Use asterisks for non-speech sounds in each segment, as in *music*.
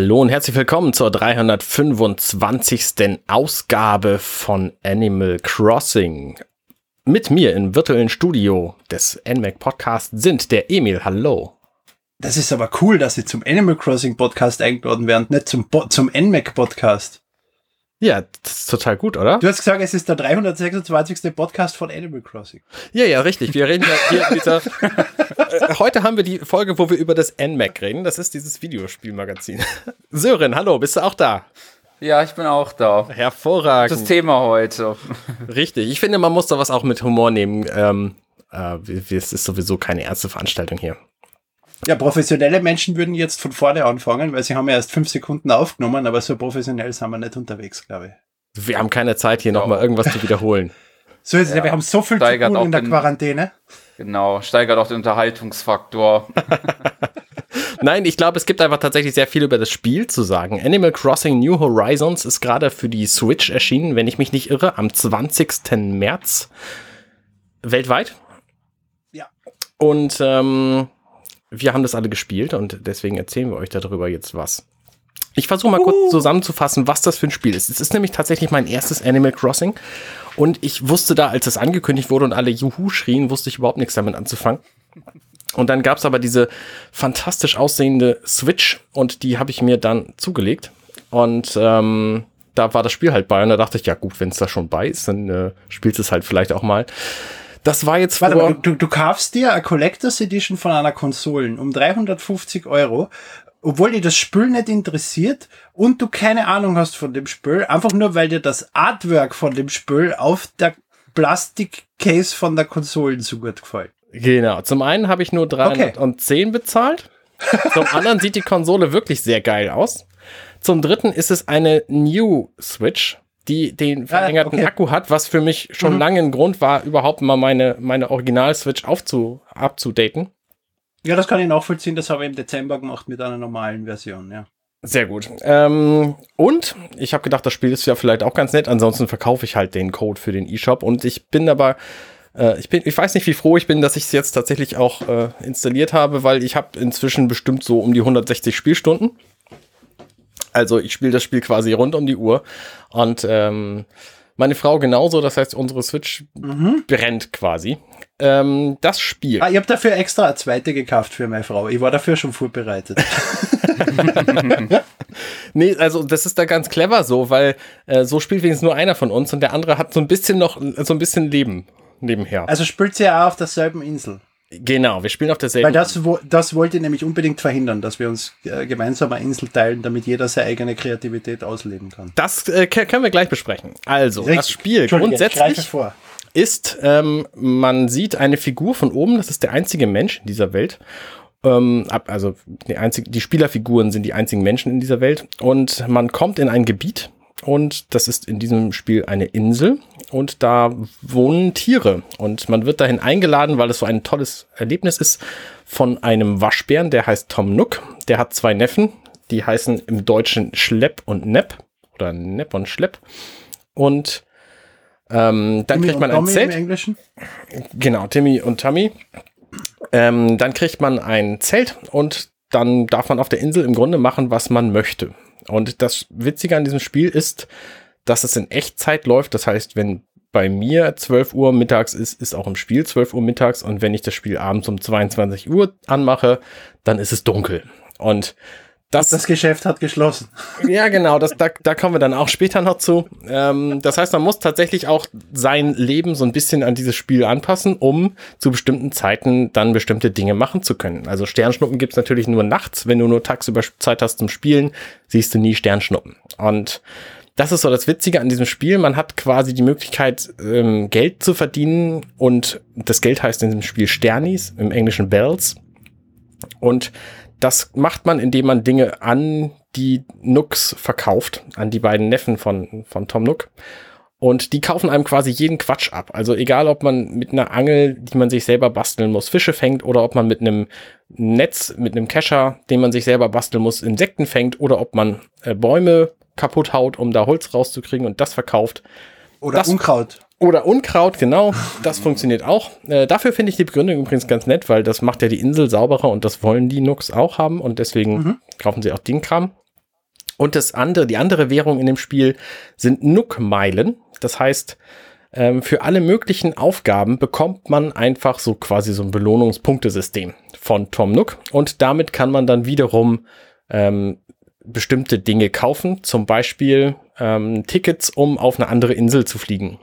Hallo und herzlich willkommen zur 325. Ausgabe von Animal Crossing. Mit mir im virtuellen Studio des NMAC Podcasts sind der Emil. Hallo. Das ist aber cool, dass Sie zum Animal Crossing Podcast eingeladen werden, nicht zum, zum NMAC Podcast. Ja, das ist total gut, oder? Du hast gesagt, es ist der 326. Podcast von Animal Crossing. Ja, ja, richtig. Wir reden ja hier in dieser. äh, heute haben wir die Folge, wo wir über das NMAC reden. Das ist dieses Videospielmagazin. Sören, hallo, bist du auch da? Ja, ich bin auch da. Hervorragend. Das Thema heute. Richtig. Ich finde, man muss da was auch mit Humor nehmen. Ähm, äh, es ist sowieso keine ernste Veranstaltung hier. Ja, professionelle Menschen würden jetzt von vorne anfangen, weil sie haben ja erst fünf Sekunden aufgenommen, aber so professionell sind wir nicht unterwegs, glaube ich. Wir haben keine Zeit, hier nochmal irgendwas zu wiederholen. *laughs* So ist es ja, wir haben so viel steigert zu tun in der den, Quarantäne. Genau, steigert auch den Unterhaltungsfaktor. *laughs* Nein, ich glaube, es gibt einfach tatsächlich sehr viel über das Spiel zu sagen. Animal Crossing New Horizons ist gerade für die Switch erschienen, wenn ich mich nicht irre, am 20. März weltweit. Ja. Und ähm, wir haben das alle gespielt und deswegen erzählen wir euch darüber jetzt was. Ich versuche mal kurz zusammenzufassen, was das für ein Spiel ist. Es ist nämlich tatsächlich mein erstes Animal Crossing und ich wusste da, als es angekündigt wurde und alle Juhu schrien, wusste ich überhaupt nichts damit anzufangen. Und dann gab es aber diese fantastisch aussehende Switch und die habe ich mir dann zugelegt. Und ähm, da war das Spiel halt bei und da dachte ich, ja gut, wenn es da schon bei ist, dann äh, spielst es halt vielleicht auch mal. Das war jetzt Warte mal, du, du kaufst dir eine Collectors Edition von einer Konsolen um 350 Euro, obwohl dir das Spiel nicht interessiert und du keine Ahnung hast von dem Spiel, einfach nur weil dir das Artwork von dem Spiel auf der Plastikcase von der Konsolen so gut gefällt. Genau. Zum einen habe ich nur 310 okay. bezahlt. Zum *laughs* anderen sieht die Konsole wirklich sehr geil aus. Zum dritten ist es eine New Switch die den verlängerten ah, okay. Akku hat, was für mich schon mhm. lange ein Grund war, überhaupt mal meine, meine Original-Switch aufzu, abzudaten. Ja, das kann ich nachvollziehen. Das habe ich im Dezember gemacht mit einer normalen Version, ja. Sehr gut. Ähm, und ich habe gedacht, das Spiel ist ja vielleicht auch ganz nett. Ansonsten verkaufe ich halt den Code für den eShop. Und ich bin aber, äh, ich bin, ich weiß nicht, wie froh ich bin, dass ich es jetzt tatsächlich auch äh, installiert habe, weil ich habe inzwischen bestimmt so um die 160 Spielstunden. Also ich spiele das Spiel quasi rund um die Uhr. Und ähm, meine Frau genauso, das heißt, unsere Switch mhm. brennt quasi. Ähm, das Spiel. Ah, ich habe dafür extra eine zweite gekauft für meine Frau. Ich war dafür schon vorbereitet. *laughs* nee, also das ist da ganz clever so, weil äh, so spielt wenigstens nur einer von uns und der andere hat so ein bisschen noch so ein bisschen Leben nebenher. Also spielt sie ja auch auf derselben Insel. Genau, wir spielen auf derselben. Weil das, wo, das wollte ich nämlich unbedingt verhindern, dass wir uns äh, gemeinsam eine Insel teilen, damit jeder seine eigene Kreativität ausleben kann. Das äh, können wir gleich besprechen. Also, Richtig. das Spiel grundsätzlich ist, ähm, man sieht eine Figur von oben, das ist der einzige Mensch in dieser Welt. Ähm, also die, einzige, die Spielerfiguren sind die einzigen Menschen in dieser Welt. Und man kommt in ein Gebiet, und das ist in diesem Spiel eine Insel und da wohnen Tiere und man wird dahin eingeladen, weil es so ein tolles Erlebnis ist von einem Waschbären, der heißt Tom Nook. Der hat zwei Neffen, die heißen im Deutschen Schlepp und Nepp oder Nepp und Schlepp und ähm, dann Timmy kriegt man ein Tommy Zelt. Im Englischen? Genau, Timmy und Tommy. Ähm, dann kriegt man ein Zelt und dann darf man auf der Insel im Grunde machen, was man möchte. Und das Witzige an diesem Spiel ist, dass es in Echtzeit läuft. Das heißt, wenn bei mir 12 Uhr mittags ist, ist auch im Spiel 12 Uhr mittags. Und wenn ich das Spiel abends um 22 Uhr anmache, dann ist es dunkel. Und das, das Geschäft hat geschlossen. *laughs* Ja, genau, das, da, da kommen wir dann auch später noch zu. Ähm, das heißt, man muss tatsächlich auch sein Leben so ein bisschen an dieses Spiel anpassen, um zu bestimmten Zeiten dann bestimmte Dinge machen zu können. Also Sternschnuppen gibt's natürlich nur nachts. Wenn du nur tagsüber Zeit hast zum Spielen, siehst du nie Sternschnuppen. Und das ist so das Witzige an diesem Spiel. Man hat quasi die Möglichkeit, ähm, Geld zu verdienen und das Geld heißt in diesem Spiel Sternis, im Englischen Bells. Und das macht man, indem man Dinge an die Nooks verkauft, an die beiden Neffen von, von Tom Nook. Und die kaufen einem quasi jeden Quatsch ab. Also egal, ob man mit einer Angel, die man sich selber basteln muss, Fische fängt oder ob man mit einem Netz, mit einem Kescher, den man sich selber basteln muss, Insekten fängt oder ob man äh, Bäume kaputt haut, um da Holz rauszukriegen und das verkauft. Oder das, Unkraut. Oder Unkraut, genau. Das funktioniert auch. Äh, dafür finde ich die Begründung übrigens ganz nett, weil das macht ja die Insel sauberer und das wollen die Nooks auch haben und deswegen mhm. kaufen sie auch den Kram. Und das andere, die andere Währung in dem Spiel sind Nook-Meilen. Das heißt, ähm, für alle möglichen Aufgaben bekommt man einfach so quasi so ein Belohnungspunktesystem von Tom Nook. Und damit kann man dann wiederum ähm, bestimmte Dinge kaufen, zum Beispiel ähm, Tickets, um auf eine andere Insel zu fliegen.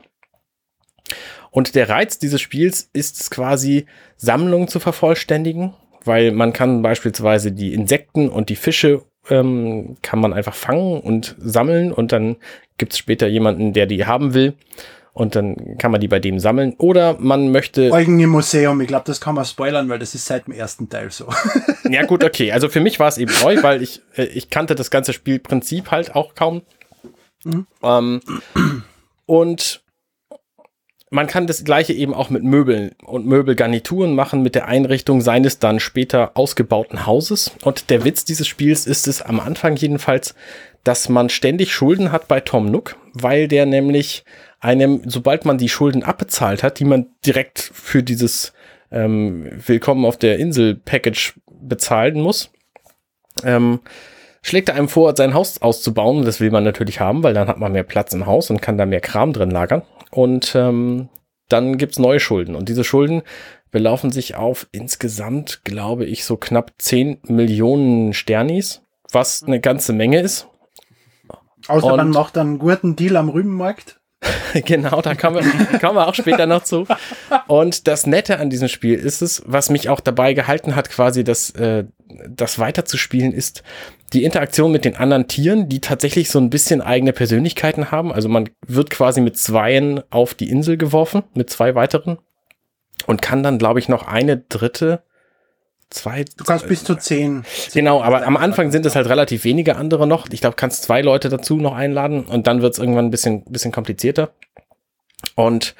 Und der Reiz dieses Spiels ist es quasi, Sammlungen zu vervollständigen, weil man kann beispielsweise die Insekten und die Fische ähm, kann man einfach fangen und sammeln und dann gibt es später jemanden, der die haben will und dann kann man die bei dem sammeln. Oder man möchte. Eugen im Museum, ich glaube, das kann man spoilern, weil das ist seit dem ersten Teil so. *laughs* ja, gut, okay. Also für mich war es eben neu, weil ich, äh, ich kannte das ganze Spielprinzip halt auch kaum. Mhm. Ähm, und man kann das gleiche eben auch mit Möbeln und Möbelgarnituren machen, mit der Einrichtung seines dann später ausgebauten Hauses. Und der Witz dieses Spiels ist es am Anfang jedenfalls, dass man ständig Schulden hat bei Tom Nook, weil der nämlich einem, sobald man die Schulden abbezahlt hat, die man direkt für dieses ähm, Willkommen auf der Insel Package bezahlen muss, ähm, schlägt er einem vor, sein Haus auszubauen. Das will man natürlich haben, weil dann hat man mehr Platz im Haus und kann da mehr Kram drin lagern. Und ähm, dann gibt's neue Schulden. Und diese Schulden belaufen sich auf insgesamt, glaube ich, so knapp 10 Millionen Sternis, was eine ganze Menge ist. Außer und man macht dann einen guten Deal am Rübenmarkt. *laughs* genau, da kommen wir, kommen wir auch später noch zu. Und das Nette an diesem Spiel ist es, was mich auch dabei gehalten hat, quasi das, äh, das weiterzuspielen, ist die Interaktion mit den anderen Tieren, die tatsächlich so ein bisschen eigene Persönlichkeiten haben. Also man wird quasi mit zweien auf die Insel geworfen, mit zwei weiteren. Und kann dann, glaube ich, noch eine dritte zwei. Du kannst bis zu zehn. Genau, aber am Anfang sind es halt relativ wenige andere noch. Ich glaube, kannst zwei Leute dazu noch einladen und dann wird es irgendwann ein bisschen, bisschen komplizierter. Und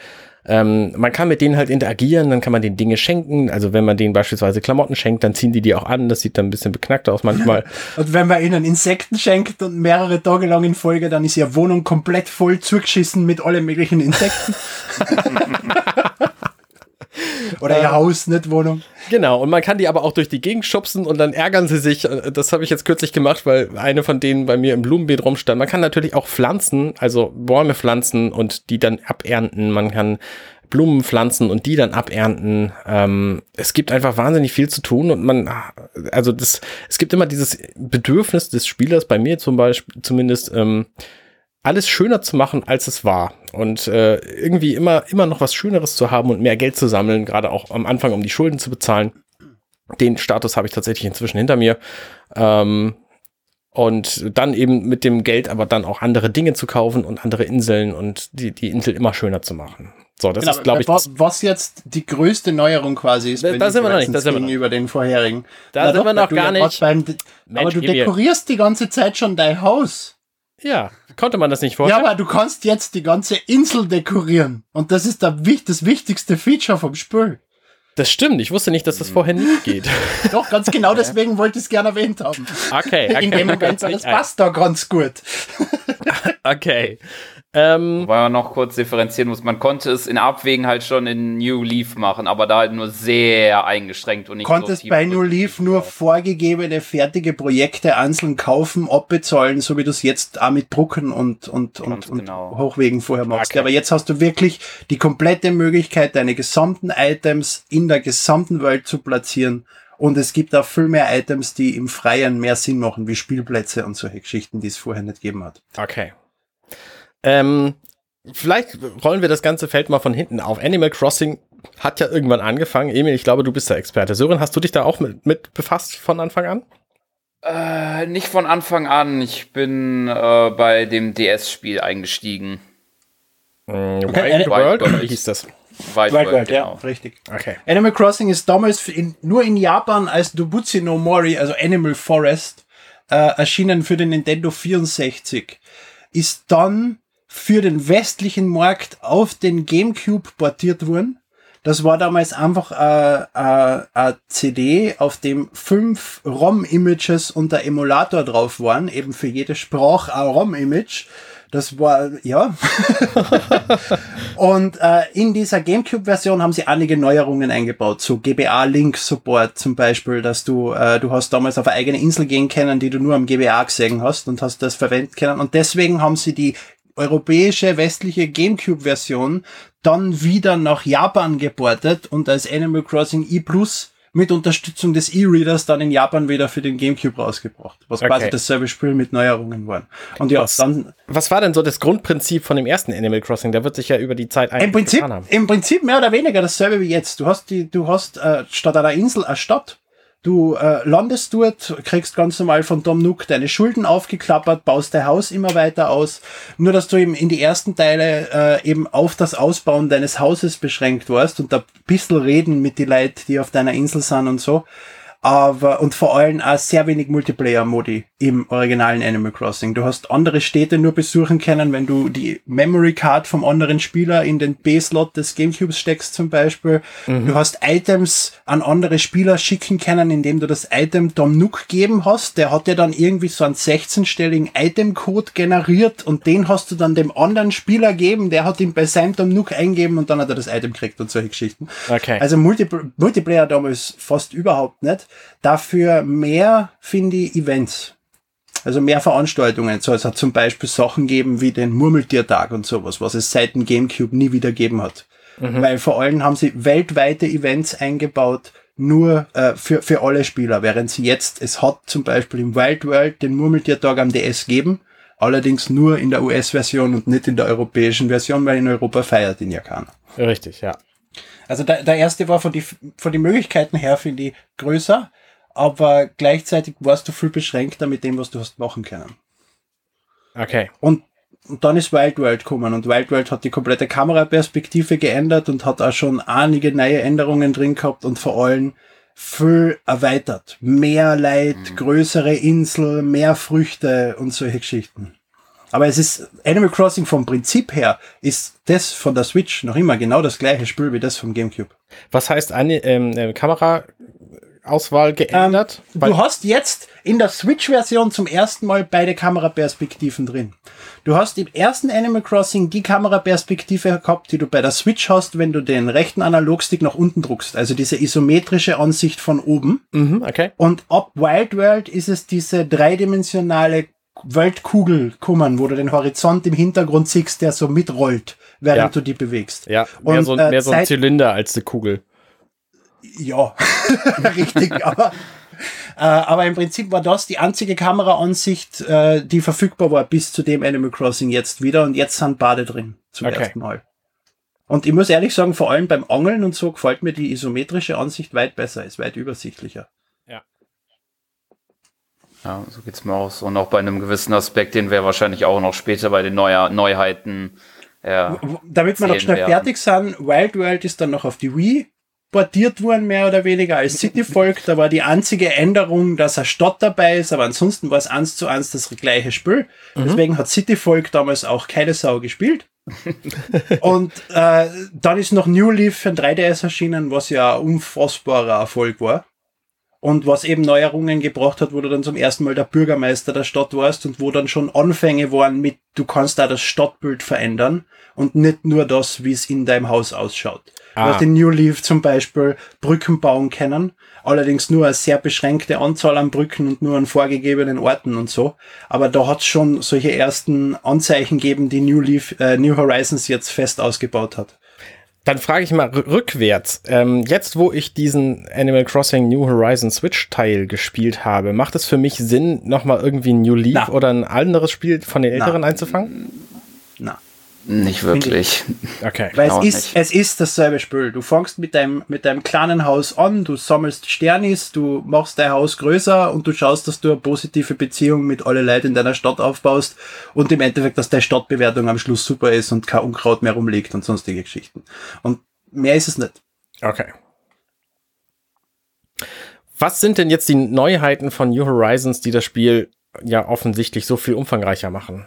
ähm, man kann mit denen halt interagieren, dann kann man denen Dinge schenken. Also wenn man denen beispielsweise Klamotten schenkt, dann ziehen die die auch an. Das sieht dann ein bisschen beknackt aus manchmal. *laughs* und wenn man ihnen Insekten schenkt und mehrere Tage lang in Folge, dann ist ihre Wohnung komplett voll zugeschissen mit allen möglichen Insekten. *laughs* Oder ihr Haus, nicht Wohnung. Genau, und man kann die aber auch durch die Gegend schubsen und dann ärgern sie sich. Das habe ich jetzt kürzlich gemacht, weil eine von denen bei mir im Blumenbeet rumstand. Man kann natürlich auch pflanzen, also Bäume pflanzen und die dann abernten. Man kann Blumen pflanzen und die dann abernten. Ähm, es gibt einfach wahnsinnig viel zu tun und man, also das, es gibt immer dieses Bedürfnis des Spielers, bei mir zum Beispiel zumindest, ähm, alles schöner zu machen, als es war. Und äh, irgendwie immer, immer noch was Schöneres zu haben und mehr Geld zu sammeln, gerade auch am Anfang, um die Schulden zu bezahlen. Den Status habe ich tatsächlich inzwischen hinter mir. Ähm, und dann eben mit dem Geld aber dann auch andere Dinge zu kaufen und andere Inseln und die, die Insel immer schöner zu machen. So, das genau, ist, glaube ich. Was, was, jetzt die größte Neuerung quasi ist, da, da sind wir noch nicht, da sind wir gegenüber den vorherigen. Da Na sind doch, wir noch gar nicht. Beim, Mensch, aber du dekorierst die ganze Zeit schon dein Haus. Ja, konnte man das nicht vorher? Ja, aber du kannst jetzt die ganze Insel dekorieren. Und das ist das wichtigste Feature vom Spiel. Das stimmt, ich wusste nicht, dass das vorher nicht geht. *laughs* Doch, ganz genau deswegen wollte ich es gerne erwähnt haben. Okay, okay. In dem Moment, das passt da ganz gut. *laughs* okay. Ähm, Wobei man noch kurz differenzieren muss. Man konnte es in Abwägen halt schon in New Leaf machen, aber da halt nur sehr eingeschränkt und nicht Konntest so bei New Leaf nur vorgegebene fertige Projekte einzeln kaufen, abbezahlen, so wie du es jetzt auch mit Drucken und, und, und, und genau. Hochwegen vorher machst. Okay. Aber jetzt hast du wirklich die komplette Möglichkeit, deine gesamten Items in der gesamten Welt zu platzieren. Und es gibt auch viel mehr Items, die im Freien mehr Sinn machen, wie Spielplätze und solche Geschichten, die es vorher nicht gegeben hat. Okay. Ähm, vielleicht rollen wir das ganze Feld mal von hinten auf. Animal Crossing hat ja irgendwann angefangen. Emil, ich glaube, du bist der Experte. Sören, hast du dich da auch mit, mit befasst von Anfang an? Äh, nicht von Anfang an. Ich bin äh, bei dem DS-Spiel eingestiegen. Mm, okay. Wild World, oder wie hieß das? Wild, Wild World, World genau. ja, richtig. Okay. Animal Crossing ist damals in, nur in Japan als Dobuchi no Mori, also Animal Forest, äh, erschienen für den Nintendo 64. Ist dann für den westlichen Markt auf den GameCube portiert wurden. Das war damals einfach eine äh, äh, CD, auf dem fünf ROM-Images und der Emulator drauf waren, eben für jede Sprache ein ROM-Image. Das war, ja. *laughs* und äh, in dieser GameCube-Version haben sie einige Neuerungen eingebaut, so GBA-Link-Support zum Beispiel, dass du, äh, du hast damals auf eine eigene Insel gehen können, die du nur am GBA gesehen hast und hast das verwenden können. Und deswegen haben sie die europäische westliche GameCube-Version dann wieder nach Japan geportet und als Animal Crossing E Plus mit Unterstützung des E-Readers dann in Japan wieder für den GameCube rausgebracht, was okay. quasi dasselbe Spiel mit Neuerungen war. Und ja, was, dann. Was war denn so das Grundprinzip von dem ersten Animal Crossing? Der wird sich ja über die Zeit Im Prinzip, haben. Im Prinzip mehr oder weniger dasselbe wie jetzt. Du hast die, du hast äh, statt einer Insel eine Stadt Du äh, landest dort, kriegst ganz normal von Tom Nook deine Schulden aufgeklappert, baust dein Haus immer weiter aus. Nur, dass du eben in die ersten Teile äh, eben auf das Ausbauen deines Hauses beschränkt warst und da ein bisschen reden mit die Leuten, die auf deiner Insel sind und so aber und vor allem auch sehr wenig Multiplayer-Modi im originalen Animal Crossing. Du hast andere Städte nur besuchen können, wenn du die Memory Card vom anderen Spieler in den B-Slot des Gamecubes steckst zum Beispiel. Mhm. Du hast Items an andere Spieler schicken können, indem du das Item Dom Nook geben hast. Der hat dir dann irgendwie so einen 16-stelligen Item-Code generiert und den hast du dann dem anderen Spieler geben. Der hat ihn bei seinem Dom Nook eingeben und dann hat er das Item gekriegt und solche Geschichten. Okay. Also Multi Multiplayer damals fast überhaupt nicht. Dafür mehr, finde ich, Events. Also mehr Veranstaltungen. So, es hat zum Beispiel Sachen geben wie den Murmeltiertag und sowas, was es seit dem Gamecube nie wieder gegeben hat. Mhm. Weil vor allem haben sie weltweite Events eingebaut, nur äh, für, für alle Spieler, während sie jetzt, es hat zum Beispiel im Wild World den Murmeltiertag am DS geben, allerdings nur in der US-Version und nicht in der europäischen Version, weil in Europa feiert ihn ja keiner. Richtig, ja. Also der, der erste war von die, von den Möglichkeiten her, finde ich, größer, aber gleichzeitig warst du viel beschränkter mit dem, was du hast machen können. Okay. Und, und dann ist Wild World gekommen und Wild World hat die komplette Kameraperspektive geändert und hat auch schon einige neue Änderungen drin gehabt und vor allem viel erweitert. Mehr Leid, mhm. größere Insel, mehr Früchte und solche Geschichten. Aber es ist Animal Crossing vom Prinzip her ist das von der Switch noch immer genau das gleiche Spiel wie das vom GameCube. Was heißt eine ähm, äh, Kameraauswahl geändert? Ähm, du hast jetzt in der Switch-Version zum ersten Mal beide Kameraperspektiven drin. Du hast im ersten Animal Crossing die Kameraperspektive gehabt, die du bei der Switch hast, wenn du den rechten Analogstick nach unten druckst. Also diese isometrische Ansicht von oben. Mhm, okay. Und ab Wild World ist es diese dreidimensionale Weltkugel kommen, wo du den Horizont im Hintergrund siehst, der so mitrollt, während ja. du die bewegst. Ja, mehr, Und, so, äh, mehr so ein Zylinder als eine Kugel. Ja, *laughs* richtig, *laughs* aber, äh, aber im Prinzip war das die einzige Kameraansicht, äh, die verfügbar war bis zu dem Animal Crossing jetzt wieder und jetzt sind Bade drin zum okay. ersten Mal. Und ich muss ehrlich sagen, vor allem beim Angeln und so gefällt mir die isometrische Ansicht weit besser, ist weit übersichtlicher. Ja, so geht's mir auch so. Und auch bei einem gewissen Aspekt, den wir wahrscheinlich auch noch später bei den Neuer Neuheiten. Ja, Damit wir noch schnell werden. fertig sind, Wild World ist dann noch auf die Wii portiert worden, mehr oder weniger als City Folk. Da war die einzige Änderung, dass eine Stadt dabei ist, aber ansonsten war es eins zu eins das gleiche Spiel. Mhm. Deswegen hat City Folk damals auch keine Sau gespielt. *laughs* und äh, dann ist noch New Leaf für ein 3DS erschienen, was ja ein unfassbarer Erfolg war. Und was eben Neuerungen gebracht hat, wo du dann zum ersten Mal der Bürgermeister der Stadt warst und wo dann schon Anfänge waren mit, du kannst da das Stadtbild verändern und nicht nur das, wie es in deinem Haus ausschaut. Ah. Du hast in New Leaf zum Beispiel Brücken bauen können, allerdings nur eine sehr beschränkte Anzahl an Brücken und nur an vorgegebenen Orten und so. Aber da hat es schon solche ersten Anzeichen gegeben, die New Leaf, äh, New Horizons jetzt fest ausgebaut hat. Dann frage ich mal rückwärts. Ähm, jetzt, wo ich diesen Animal Crossing New Horizon Switch Teil gespielt habe, macht es für mich Sinn, nochmal irgendwie ein New Leaf Na. oder ein anderes Spiel von den älteren Na. einzufangen? Nicht wirklich. Okay. Weil es ist, es ist dasselbe Spiel. Du fängst mit deinem, mit deinem kleinen Haus an, du sammelst Sternis, du machst dein Haus größer und du schaust, dass du eine positive Beziehung mit alle Leuten in deiner Stadt aufbaust und im Endeffekt, dass deine Stadtbewertung am Schluss super ist und kein Unkraut mehr rumliegt und sonstige Geschichten. Und mehr ist es nicht. Okay. Was sind denn jetzt die Neuheiten von New Horizons, die das Spiel ja offensichtlich so viel umfangreicher machen?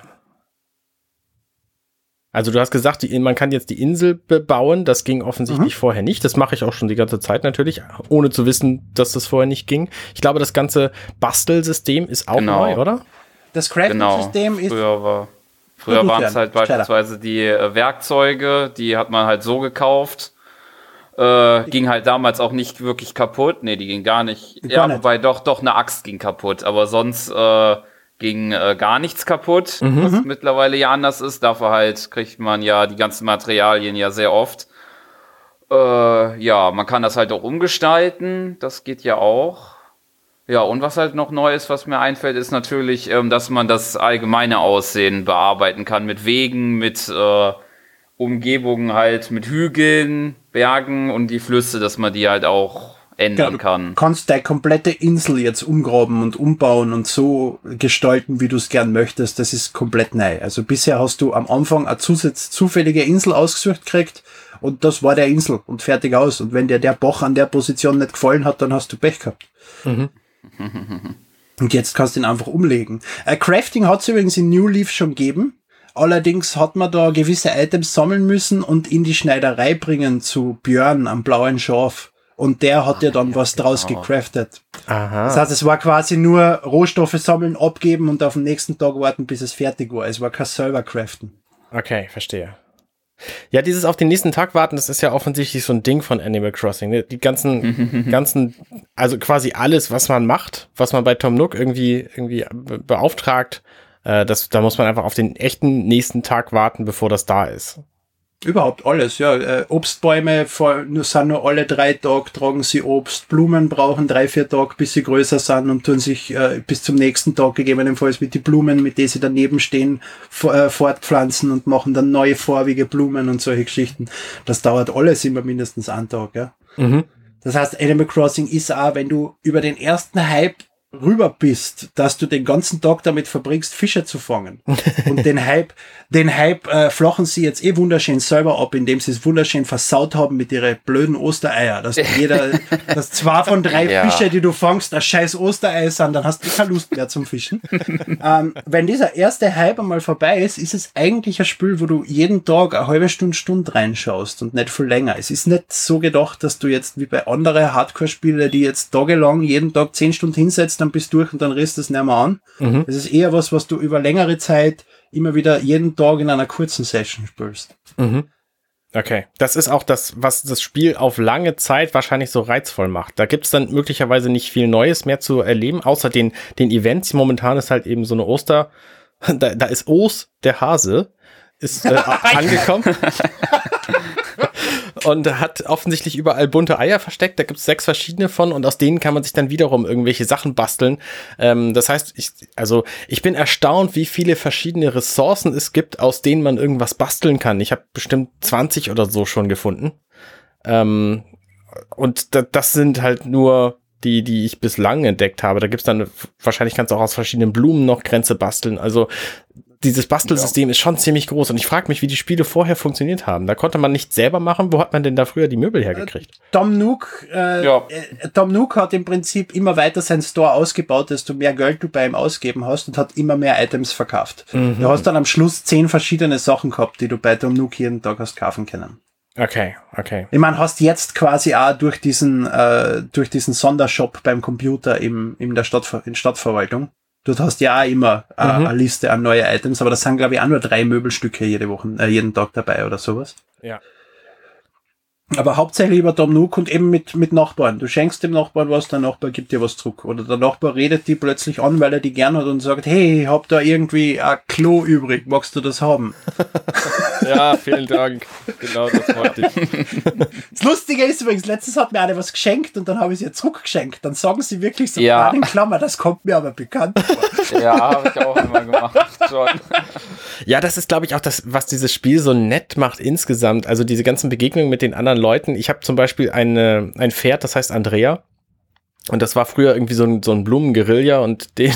Also du hast gesagt, die, man kann jetzt die Insel bebauen. Das ging offensichtlich mhm. vorher nicht. Das mache ich auch schon die ganze Zeit natürlich, ohne zu wissen, dass das vorher nicht ging. Ich glaube, das ganze Bastelsystem ist auch genau. neu, oder? Das Crafting-System genau. ist. Früher war Früher waren es halt beispielsweise die äh, Werkzeuge, die hat man halt so gekauft. Äh, ging halt damals auch nicht wirklich kaputt. Nee, die ging gar nicht. Gar ja, nicht. wobei doch, doch, eine Axt ging kaputt. Aber sonst äh, ging äh, gar nichts kaputt, mhm. was mittlerweile ja anders ist. Dafür halt kriegt man ja die ganzen Materialien ja sehr oft. Äh, ja, man kann das halt auch umgestalten. Das geht ja auch. Ja, und was halt noch neu ist, was mir einfällt, ist natürlich, ähm, dass man das allgemeine Aussehen bearbeiten kann mit Wegen, mit äh, Umgebungen halt, mit Hügeln, Bergen und die Flüsse, dass man die halt auch ändern ja, kann. Du kannst deine komplette Insel jetzt umgraben und umbauen und so gestalten, wie du es gern möchtest. Das ist komplett neu. Also bisher hast du am Anfang eine zusatz zufällige Insel ausgesucht gekriegt und das war der Insel und fertig aus. Und wenn dir der Bach an der Position nicht gefallen hat, dann hast du Pech gehabt. Mhm. *laughs* Und jetzt kannst du ihn einfach umlegen. Äh, Crafting hat es übrigens in New Leaf schon gegeben. Allerdings hat man da gewisse Items sammeln müssen und in die Schneiderei bringen zu Björn am blauen Schaf. Und der hat ja dann was draus genau. gecraftet. Aha. Das heißt, es war quasi nur Rohstoffe sammeln, abgeben und auf den nächsten Tag warten, bis es fertig war. Es war kein selber craften. Okay, verstehe. Ja, dieses auf den nächsten Tag warten, das ist ja offensichtlich so ein Ding von Animal Crossing. Ne? Die ganzen, *laughs* ganzen, also quasi alles, was man macht, was man bei Tom Nook irgendwie, irgendwie beauftragt, äh, das, da muss man einfach auf den echten nächsten Tag warten, bevor das da ist. Überhaupt alles, ja. Äh, Obstbäume nur, sind nur alle drei Tage, tragen sie Obst. Blumen brauchen drei, vier Tage, bis sie größer sind und tun sich äh, bis zum nächsten Tag gegebenenfalls mit die Blumen, mit denen sie daneben stehen, äh, fortpflanzen und machen dann neue farbige Blumen und solche Geschichten. Das dauert alles immer mindestens einen Tag, ja. Mhm. Das heißt, Animal Crossing ist auch, wenn du über den ersten Hype rüber bist, dass du den ganzen Tag damit verbringst, Fische zu fangen. *laughs* Und den Hype, den Hype äh, flachen sie jetzt eh wunderschön selber ab, indem sie es wunderschön versaut haben mit ihren blöden Ostereier. Dass *laughs* jeder, dass zwei von drei ja. Fische, die du fangst, ein scheiß Osterei sind, dann hast du keine Lust mehr zum Fischen. *laughs* ähm, wenn dieser erste Hype einmal vorbei ist, ist es eigentlich ein Spiel, wo du jeden Tag eine halbe Stunde, Stunde reinschaust und nicht viel länger. Es ist nicht so gedacht, dass du jetzt wie bei anderen Hardcore-Spielen, die jetzt tagelang jeden Tag zehn Stunden hinsetzt, dann bist du durch und dann riss das nicht mehr an. Mhm. Es ist eher was, was du über längere Zeit immer wieder jeden Tag in einer kurzen Session spielst. Mhm. Okay, das ist auch das, was das Spiel auf lange Zeit wahrscheinlich so reizvoll macht. Da gibt's dann möglicherweise nicht viel Neues mehr zu erleben, außer den, den Events. Momentan ist halt eben so eine Oster, *laughs* da, da ist Os, der Hase, ist äh, *laughs* angekommen. *laughs* und hat offensichtlich überall bunte Eier versteckt. Da gibt es sechs verschiedene von und aus denen kann man sich dann wiederum irgendwelche Sachen basteln. Ähm, das heißt, ich, also ich bin erstaunt, wie viele verschiedene Ressourcen es gibt, aus denen man irgendwas basteln kann. Ich habe bestimmt 20 oder so schon gefunden. Ähm, und das sind halt nur die, die ich bislang entdeckt habe. Da gibt's dann wahrscheinlich kannst du auch aus verschiedenen Blumen noch Grenze basteln. Also dieses Bastelsystem ja. ist schon ziemlich groß und ich frage mich, wie die Spiele vorher funktioniert haben. Da konnte man nicht selber machen. Wo hat man denn da früher die Möbel hergekriegt? Äh, Tom Nook, äh, ja. äh, Tom Nook hat im Prinzip immer weiter seinen Store ausgebaut, desto mehr Geld du bei ihm ausgeben hast und hat immer mehr Items verkauft. Mhm. Du hast dann am Schluss zehn verschiedene Sachen gehabt, die du bei Tom Nook jeden Tag hast kaufen können. Okay, okay. Ich meine, hast jetzt quasi auch durch diesen, äh, durch diesen Sondershop beim Computer im, in der Stadt, in Stadtverwaltung, Du hast ja auch immer äh, mhm. eine Liste an neue Items, aber das sind, glaube ich, auch nur drei Möbelstücke jede Woche, äh, jeden Tag dabei oder sowas. Ja. Aber hauptsächlich über Tom Nook und eben mit, mit Nachbarn. Du schenkst dem Nachbarn was, der Nachbar gibt dir was zurück. Oder der Nachbar redet die plötzlich an, weil er die gern hat und sagt, hey, ich hab da irgendwie ein Klo übrig, magst du das haben? *laughs* ja, vielen Dank. Genau, das wollte ich. Das Lustige ist übrigens, letztens hat mir eine was geschenkt und dann habe ich sie ihr zurückgeschenkt. Dann sagen sie wirklich so ja. in Klammer, das kommt mir aber bekannt vor. Ja, habe ich auch immer gemacht. Schon. Ja, das ist, glaube ich, auch das, was dieses Spiel so nett macht insgesamt. Also diese ganzen Begegnungen mit den anderen Leuten. Ich habe zum Beispiel eine, ein Pferd, das heißt Andrea. Und das war früher irgendwie so ein, so ein Blumenguerilla und den,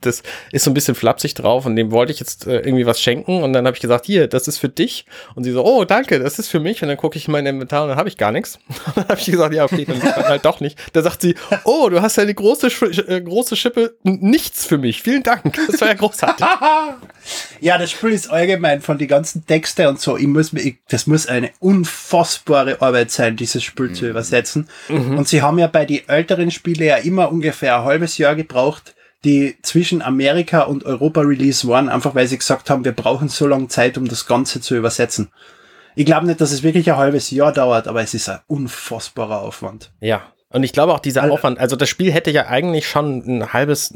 das ist so ein bisschen flapsig drauf und dem wollte ich jetzt äh, irgendwie was schenken und dann habe ich gesagt, hier, das ist für dich. Und sie so, oh, danke, das ist für mich. Und dann gucke ich in mein Inventar und dann habe ich gar nichts. *laughs* Und dann habe ich gesagt, ja, okay, dann, halt doch nicht. Da sagt sie, oh, du hast ja die große, äh, große Schippe, nichts für mich. Vielen Dank. Das war ja großartig. *laughs* ja, das Spiel ist allgemein von den ganzen Texte und so. Ich muss mir, ich, das muss eine unfassbare Arbeit sein, dieses Spiel mhm. zu übersetzen. Mhm. Und sie haben ja bei den älteren Spielen ja immer ungefähr ein halbes Jahr gebraucht, die zwischen Amerika und Europa Release waren, einfach weil sie gesagt haben, wir brauchen so lange Zeit, um das Ganze zu übersetzen. Ich glaube nicht, dass es wirklich ein halbes Jahr dauert, aber es ist ein unfassbarer Aufwand. Ja, und ich glaube auch dieser also, Aufwand, also das Spiel hätte ja eigentlich schon ein halbes,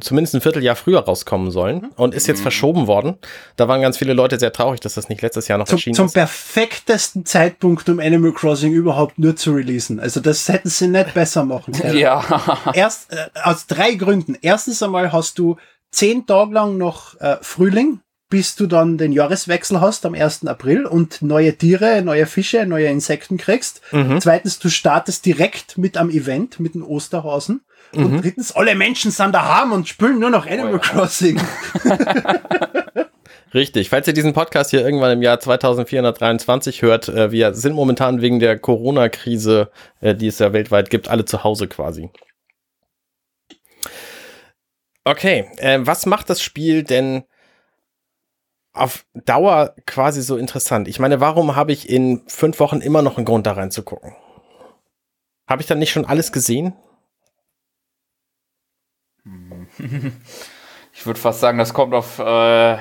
zumindest ein Vierteljahr früher rauskommen sollen mhm. und ist jetzt mhm. verschoben worden. Da waren ganz viele Leute sehr traurig, dass das nicht letztes Jahr noch zum, erschienen zum ist. Zum perfektesten Zeitpunkt, um Animal Crossing überhaupt nur zu releasen. Also das hätten sie nicht besser machen *laughs* können. ja. Erst äh, aus drei Gründen. Erstens einmal hast du zehn Tage lang noch äh, Frühling, bis du dann den Jahreswechsel hast am 1. April und neue Tiere, neue Fische, neue Insekten kriegst. Mhm. Zweitens, du startest direkt mit am Event, mit den Osterhasen. Mhm. Und drittens, alle Menschen sind daheim und spülen nur noch Animal oh, ja. Crossing. *laughs* Richtig. Falls ihr diesen Podcast hier irgendwann im Jahr 2423 hört, äh, wir sind momentan wegen der Corona-Krise, äh, die es ja weltweit gibt, alle zu Hause quasi. Okay, äh, was macht das Spiel denn auf Dauer quasi so interessant? Ich meine, warum habe ich in fünf Wochen immer noch einen Grund da reinzugucken? Habe ich dann nicht schon alles gesehen? *laughs* Ich würde fast sagen, das kommt auf äh,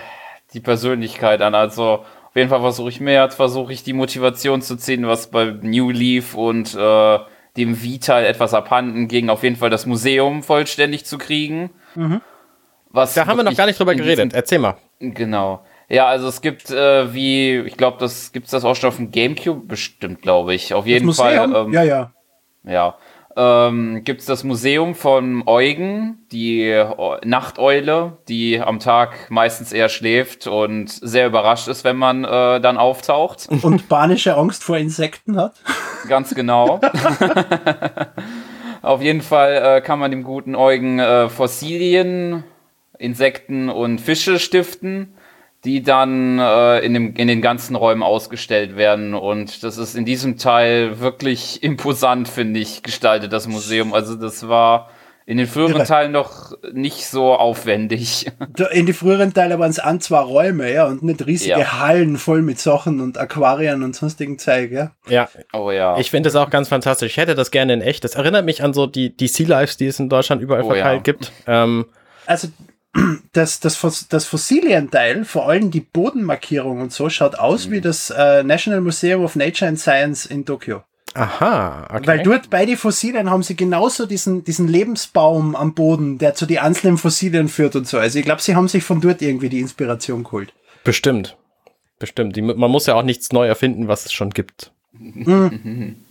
die Persönlichkeit an. Also auf jeden Fall versuche ich mehr, versuche ich die Motivation zu ziehen, was bei New Leaf und äh, dem V-Teil etwas abhanden ging, auf jeden Fall das Museum vollständig zu kriegen. Mhm. Was da haben wir noch gar nicht drüber geredet. Erzähl mal. Genau. Ja, also es gibt äh, wie, ich glaube, das gibt's das auch schon auf dem Gamecube bestimmt, glaube ich. Auf jeden Fall. Ähm, ja, ja. Ja. Ähm, gibt es das Museum von Eugen, die äh, Nachteule, die am Tag meistens eher schläft und sehr überrascht ist, wenn man äh, dann auftaucht. Und panische Angst vor Insekten hat. *laughs* Ganz genau. *laughs* Auf jeden Fall äh, kann man dem guten Eugen äh, Fossilien, Insekten und Fische stiften die dann äh, in, dem, in den ganzen Räumen ausgestellt werden. Und das ist in diesem Teil wirklich imposant, finde ich, gestaltet, das Museum. Also das war in den früheren Irre. Teilen noch nicht so aufwendig. In den früheren Teilen waren es an zwei Räume, ja, und nicht riesige ja. Hallen voll mit Sachen und Aquarien und sonstigen Zeug, ja. Ja. Oh ja. Ich finde das auch ganz fantastisch. Ich hätte das gerne in echt. Das erinnert mich an so die, die Sea Lives, die es in Deutschland überall oh verteilt ja. gibt. Ähm, also das, das, das Fossilienteil, vor allem die Bodenmarkierung und so, schaut aus mhm. wie das äh, National Museum of Nature and Science in Tokio. Aha, okay. Weil dort bei den Fossilien haben sie genauso diesen, diesen Lebensbaum am Boden, der zu den einzelnen Fossilien führt und so. Also ich glaube, sie haben sich von dort irgendwie die Inspiration geholt. Bestimmt. Bestimmt. Die, man muss ja auch nichts neu erfinden, was es schon gibt. Mhm. *laughs*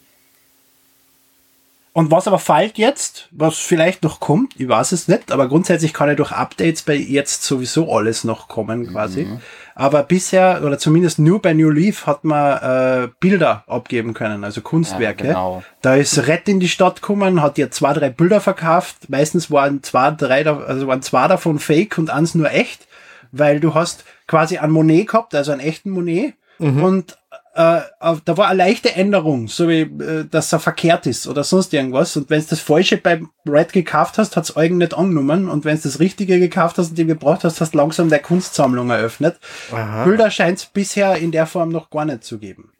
Und was aber fällt jetzt, was vielleicht noch kommt, ich weiß es nicht, aber grundsätzlich kann ja durch Updates bei jetzt sowieso alles noch kommen quasi. Mhm. Aber bisher, oder zumindest nur bei New Leaf, hat man äh, Bilder abgeben können, also Kunstwerke. Ja, genau. Da ist Red in die Stadt gekommen, hat ja zwei, drei Bilder verkauft. Meistens waren zwei, drei, also waren zwei davon fake und eins nur echt, weil du hast quasi ein Monet gehabt, also einen echten Monet. Mhm. Und äh, da war eine leichte Änderung, so wie, äh, dass er verkehrt ist oder sonst irgendwas. Und wenn du das Falsche beim Red gekauft hast, hat's Eugen nicht angenommen. Und wenn du das Richtige gekauft hast und den gebraucht hast, hast du langsam der Kunstsammlung eröffnet. Aha. Bilder scheint es bisher in der Form noch gar nicht zu geben.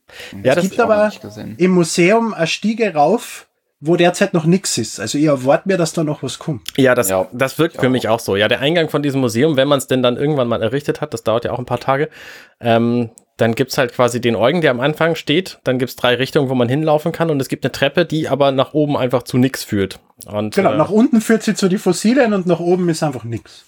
Ja, es gibt aber im Museum eine Stiege rauf, wo derzeit noch nichts ist. Also ihr erwartet mir, dass da noch was kommt. Ja, das, ja. das wirkt für mich auch so. Ja, der Eingang von diesem Museum, wenn man es denn dann irgendwann mal errichtet hat, das dauert ja auch ein paar Tage, ähm, dann gibt's halt quasi den Eugen, der am Anfang steht. Dann gibt's drei Richtungen, wo man hinlaufen kann. Und es gibt eine Treppe, die aber nach oben einfach zu nix führt. Und, genau, äh, nach unten führt sie zu die Fossilien und nach oben ist einfach nix.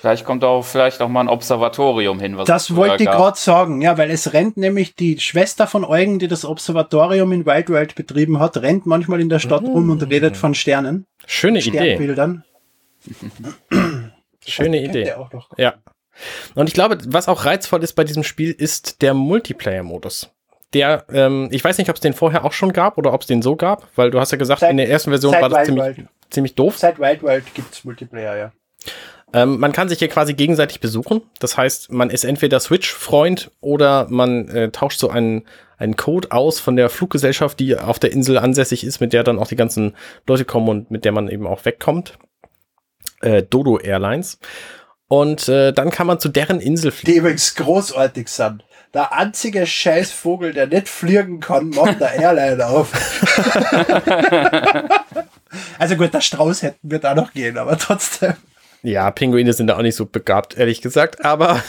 Vielleicht kommt auch vielleicht auch mal ein Observatorium hin. Was das wollte ich gerade sagen, ja, weil es rennt nämlich die Schwester von Eugen, die das Observatorium in Wild World betrieben hat, rennt manchmal in der Stadt mhm. rum und redet von Sternen. Schöne Idee. Sternbildern. Schöne Idee. Ja. Und ich glaube, was auch reizvoll ist bei diesem Spiel, ist der Multiplayer-Modus. Der, ähm, ich weiß nicht, ob es den vorher auch schon gab oder ob es den so gab, weil du hast ja gesagt, seit, in der ersten Version war das ziemlich, ziemlich doof. Seit Wild World gibt's Multiplayer, ja. Ähm, man kann sich hier quasi gegenseitig besuchen. Das heißt, man ist entweder Switch-Freund oder man äh, tauscht so einen, einen Code aus von der Fluggesellschaft, die auf der Insel ansässig ist, mit der dann auch die ganzen Leute kommen und mit der man eben auch wegkommt. Äh, Dodo Airlines. Und äh, dann kann man zu deren Insel fliegen. Die übrigens großartig sind. Der einzige Scheißvogel, der nicht fliegen kann, macht der Airline auf. *laughs* Also gut, der Strauß hätte, wird auch noch gehen, aber trotzdem. Ja, Pinguine sind da auch nicht so begabt, ehrlich gesagt, aber,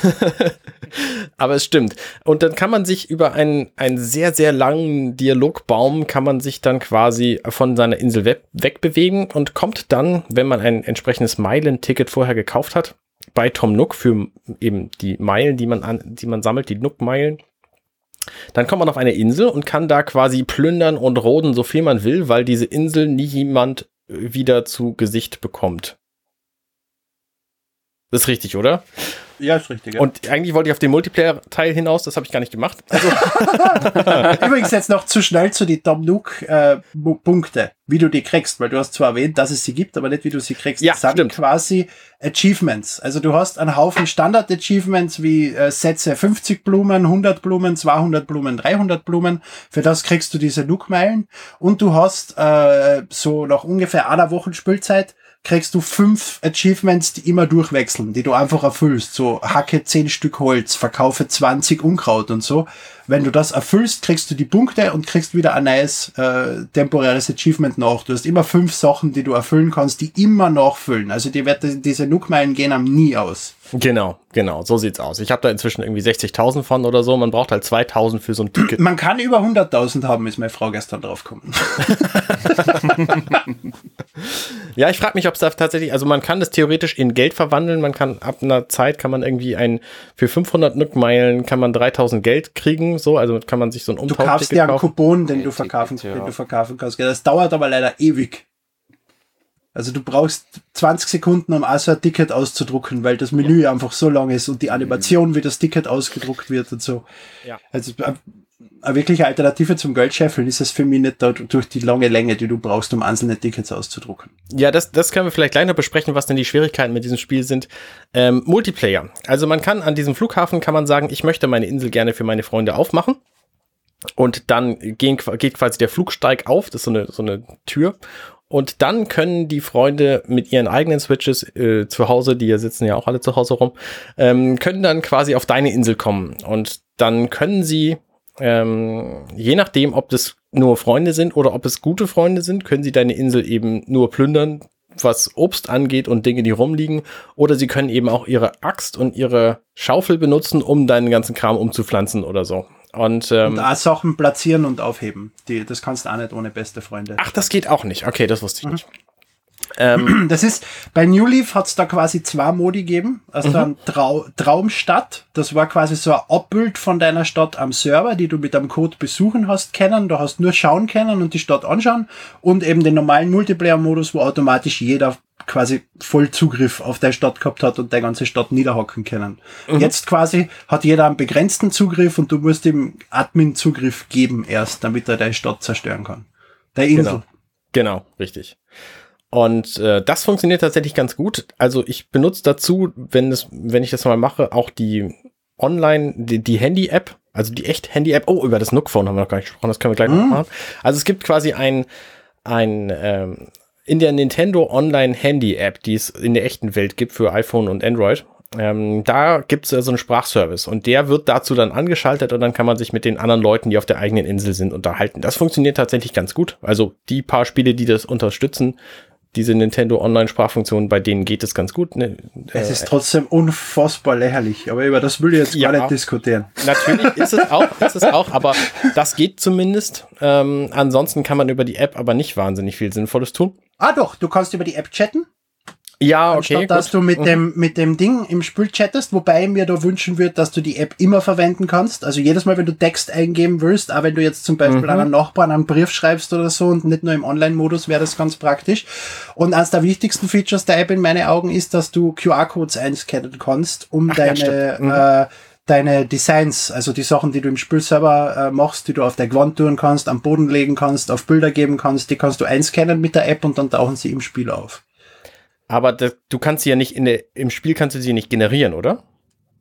*laughs* aber es stimmt. Und dann kann man sich über einen, einen sehr, sehr langen Dialogbaum, kann man sich dann quasi von seiner Insel we wegbewegen und kommt dann, wenn man ein entsprechendes Meilenticket vorher gekauft hat, bei Tom Nook für eben die Meilen, die man an, die man sammelt, die Nook-Meilen. Dann kommt man auf eine Insel und kann da quasi plündern und roden, so viel man will, weil diese Insel nie jemand wieder zu Gesicht bekommt. Das ist richtig, oder? Ja, ist richtig. Ja. Und eigentlich wollte ich auf den Multiplayer-Teil hinaus, das habe ich gar nicht gemacht. Also *laughs* Übrigens jetzt noch zu schnell zu die Tom Nook-Punkte, äh, wie du die kriegst, weil du hast zwar erwähnt, dass es sie gibt, aber nicht wie du sie kriegst. Ja, das sind stimmt. quasi Achievements. Also du hast einen Haufen Standard-Achievements wie äh, Sätze 50 Blumen, 100 Blumen, 200 Blumen, 300 Blumen. Für das kriegst du diese Nook-Meilen. Und du hast äh, so nach ungefähr einer Woche Spielzeit kriegst du fünf Achievements, die immer durchwechseln, die du einfach erfüllst. So hacke zehn Stück Holz, verkaufe 20 Unkraut und so. Wenn du das erfüllst, kriegst du die Punkte und kriegst wieder ein neues äh, temporäres Achievement nach. Du hast immer fünf Sachen, die du erfüllen kannst, die immer nachfüllen. Also die wird, diese Nookmeilen gehen am nie aus. Genau, genau, so sieht's aus. Ich habe da inzwischen irgendwie 60.000 von oder so. Man braucht halt 2.000 für so ein Ticket. Man kann über 100.000 haben, ist meine Frau gestern draufgekommen. *laughs* ja, ich frage mich, ob es da tatsächlich, also man kann das theoretisch in Geld verwandeln. Man kann ab einer Zeit kann man irgendwie ein für 500 Nückmeilen kann man 3.000 Geld kriegen. So, also kann man sich so ein Umtausch Du kaufst ja einen Coupon, den du verkaufen, ja. den du verkaufen kannst. Das dauert aber leider ewig. Also du brauchst 20 Sekunden, um also ein Ticket auszudrucken, weil das Menü ja. einfach so lang ist und die Animation, wie das Ticket ausgedruckt wird und so. Ja. Also äh, eine wirkliche Alternative zum Geldscheffeln ist es für mich nicht durch die lange Länge, die du brauchst, um einzelne Tickets auszudrucken. Ja, das, das können wir vielleicht gleich noch besprechen, was denn die Schwierigkeiten mit diesem Spiel sind. Ähm, Multiplayer. Also man kann an diesem Flughafen, kann man sagen, ich möchte meine Insel gerne für meine Freunde aufmachen. Und dann gehen, geht quasi der Flugsteig auf, das ist so eine, so eine Tür. Und dann können die Freunde mit ihren eigenen Switches äh, zu Hause, die ja sitzen ja auch alle zu Hause rum, ähm, können dann quasi auf deine Insel kommen. Und dann können sie, ähm, je nachdem, ob das nur Freunde sind oder ob es gute Freunde sind, können sie deine Insel eben nur plündern, was Obst angeht und Dinge, die rumliegen. Oder sie können eben auch ihre Axt und ihre Schaufel benutzen, um deinen ganzen Kram umzupflanzen oder so. Und, ähm, und auch Sachen platzieren und aufheben. Die, das kannst du auch nicht ohne beste Freunde. Ach, das geht auch nicht. Okay, das wusste ich mhm. nicht. Ähm, das ist, bei New Leaf hat es da quasi zwei Modi gegeben. Also mhm. dann Trau Traumstadt, das war quasi so ein Abbild von deiner Stadt am Server, die du mit einem Code besuchen hast kennen. Du hast nur schauen können und die Stadt anschauen. Und eben den normalen Multiplayer-Modus, wo automatisch jeder quasi voll Zugriff auf deine Stadt gehabt hat und deine ganze Stadt niederhacken können. Mhm. Jetzt quasi hat jeder einen begrenzten Zugriff und du musst ihm Admin-Zugriff geben erst, damit er deine Stadt zerstören kann. Der Insel. Genau, genau richtig. Und äh, das funktioniert tatsächlich ganz gut. Also ich benutze dazu, wenn es, wenn ich das mal mache, auch die Online, die, die Handy-App, also die echt Handy-App. Oh, über das Nook-Phone haben wir noch gar nicht gesprochen, das können wir gleich mhm. noch machen. Also es gibt quasi ein, ein ähm, in der Nintendo Online Handy App, die es in der echten Welt gibt für iPhone und Android, ähm, da gibt es so einen Sprachservice und der wird dazu dann angeschaltet und dann kann man sich mit den anderen Leuten, die auf der eigenen Insel sind, unterhalten. Das funktioniert tatsächlich ganz gut. Also die paar Spiele, die das unterstützen, diese Nintendo Online-Sprachfunktion, bei denen geht es ganz gut. Ne? Es ist trotzdem unfassbar lächerlich, aber über das will ich jetzt ja, gar nicht diskutieren. Natürlich ist es auch, ist es auch, aber das geht zumindest. Ähm, ansonsten kann man über die App aber nicht wahnsinnig viel Sinnvolles tun. Ah doch, du kannst über die App chatten. Ja, okay. Anstatt, dass gut. du mit mhm. dem, mit dem Ding im Spiel chattest, wobei mir da wünschen würde, dass du die App immer verwenden kannst. Also jedes Mal, wenn du Text eingeben willst, auch wenn du jetzt zum Beispiel mhm. an einen Nachbarn einen Brief schreibst oder so und nicht nur im Online-Modus, wäre das ganz praktisch. Und eines der wichtigsten Features der App in meinen Augen ist, dass du QR-Codes einscannen kannst, um Ach, deine, ja, mhm. äh, deine Designs, also die Sachen, die du im Spiel selber äh, machst, die du auf der Wand tun kannst, am Boden legen kannst, auf Bilder geben kannst, die kannst du einscannen mit der App und dann tauchen sie im Spiel auf. Aber das, du kannst sie ja nicht in der, im Spiel kannst du sie nicht generieren, oder?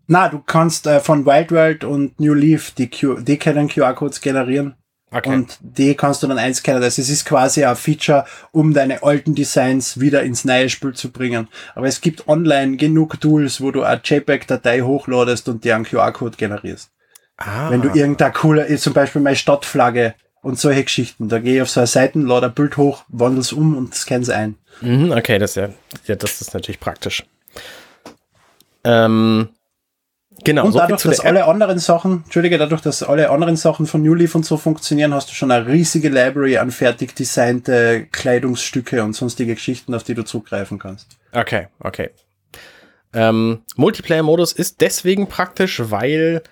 Na, du kannst äh, von Wild World und New Leaf die, Q die können QR-Codes generieren. Okay. Und die kannst du dann einscannen. Also es ist quasi ein Feature, um deine alten Designs wieder ins neue Spiel zu bringen. Aber es gibt online genug Tools, wo du eine JPEG-Datei hochladest und dir einen QR-Code generierst. Ah. Wenn du irgendein cooler, zum Beispiel meine Stadtflagge und solche Geschichten. Da gehe ich auf so eine Seite, lade ein Bild hoch, wandle es um und scanne es ein. Mhm, okay, das ist ja, ja, das ist natürlich praktisch. Ähm, genau. Und so dadurch, dass alle anderen Sachen, Entschuldige, dadurch, dass alle anderen Sachen von New Leaf und so funktionieren, hast du schon eine riesige Library an fertig designte Kleidungsstücke und sonstige Geschichten, auf die du zugreifen kannst. Okay, okay. Ähm, Multiplayer-Modus ist deswegen praktisch, weil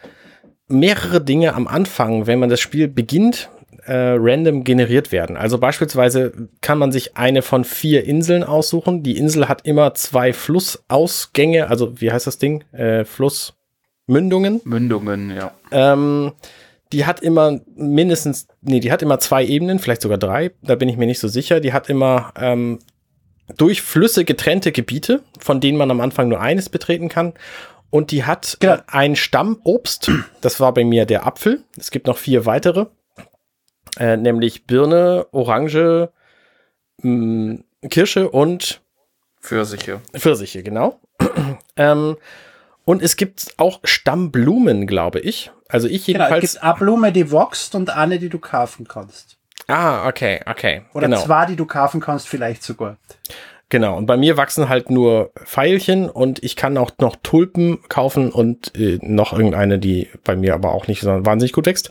mehrere Dinge am Anfang, wenn man das Spiel beginnt, äh, random generiert werden. Also beispielsweise kann man sich eine von vier Inseln aussuchen. Die Insel hat immer zwei Flussausgänge, also wie heißt das Ding? Äh, Flussmündungen. Mündungen, ja. Ähm, die hat immer mindestens, nee, die hat immer zwei Ebenen, vielleicht sogar drei, da bin ich mir nicht so sicher. Die hat immer ähm, durch Flüsse getrennte Gebiete, von denen man am Anfang nur eines betreten kann. Und die hat genau. ein Stammobst. Das war bei mir der Apfel. Es gibt noch vier weitere. Äh, nämlich Birne, Orange, mh, mm, Kirsche und Pfirsiche. Pfirsiche, genau. *clears throat* ähm, und es gibt auch Stammblumen, glaube ich. Also ich jedenfalls. Genau, es gibt eine Blume, die wächst und eine, die du kaufen kannst. Ah, okay, okay. Oder genau. zwei, die du kaufen kannst, vielleicht sogar. Genau, und bei mir wachsen halt nur Pfeilchen und ich kann auch noch Tulpen kaufen und äh, noch irgendeine, die bei mir aber auch nicht so wahnsinnig gut wächst.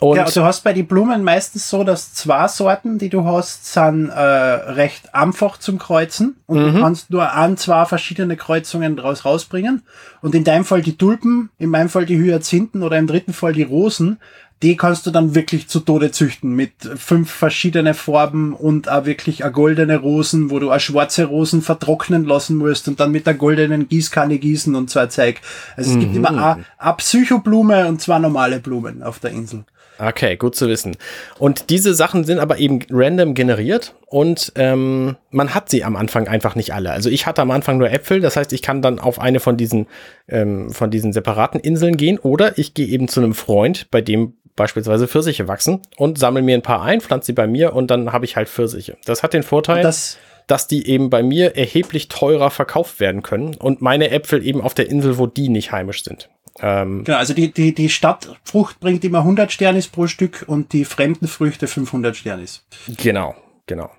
Und ja, du hast bei den Blumen meistens so, dass zwei Sorten, die du hast, sind äh, recht einfach zum Kreuzen und mhm. du kannst nur an zwei verschiedene Kreuzungen daraus rausbringen. Und in deinem Fall die Tulpen, in meinem Fall die Hyazinthen oder im dritten Fall die Rosen, die kannst du dann wirklich zu Tode züchten mit fünf verschiedene Farben und auch wirklich a goldene Rosen, wo du a schwarze Rosen vertrocknen lassen musst und dann mit der goldenen Gießkanne gießen und so ein Zeug. Also es mhm. gibt immer a, a Psychoblume und zwei normale Blumen auf der Insel. Okay, gut zu wissen. Und diese Sachen sind aber eben random generiert und ähm, man hat sie am Anfang einfach nicht alle. Also ich hatte am Anfang nur Äpfel, das heißt, ich kann dann auf eine von diesen ähm, von diesen separaten Inseln gehen oder ich gehe eben zu einem Freund, bei dem beispielsweise Pfirsiche wachsen und sammle mir ein paar ein, pflanze sie bei mir und dann habe ich halt Pfirsiche. Das hat den Vorteil, das dass die eben bei mir erheblich teurer verkauft werden können und meine Äpfel eben auf der Insel, wo die nicht heimisch sind. Ähm, genau, also die, die, die Stadtfrucht bringt immer 100 Sternis pro Stück und die fremden Früchte 500 Sternis. Genau, genau.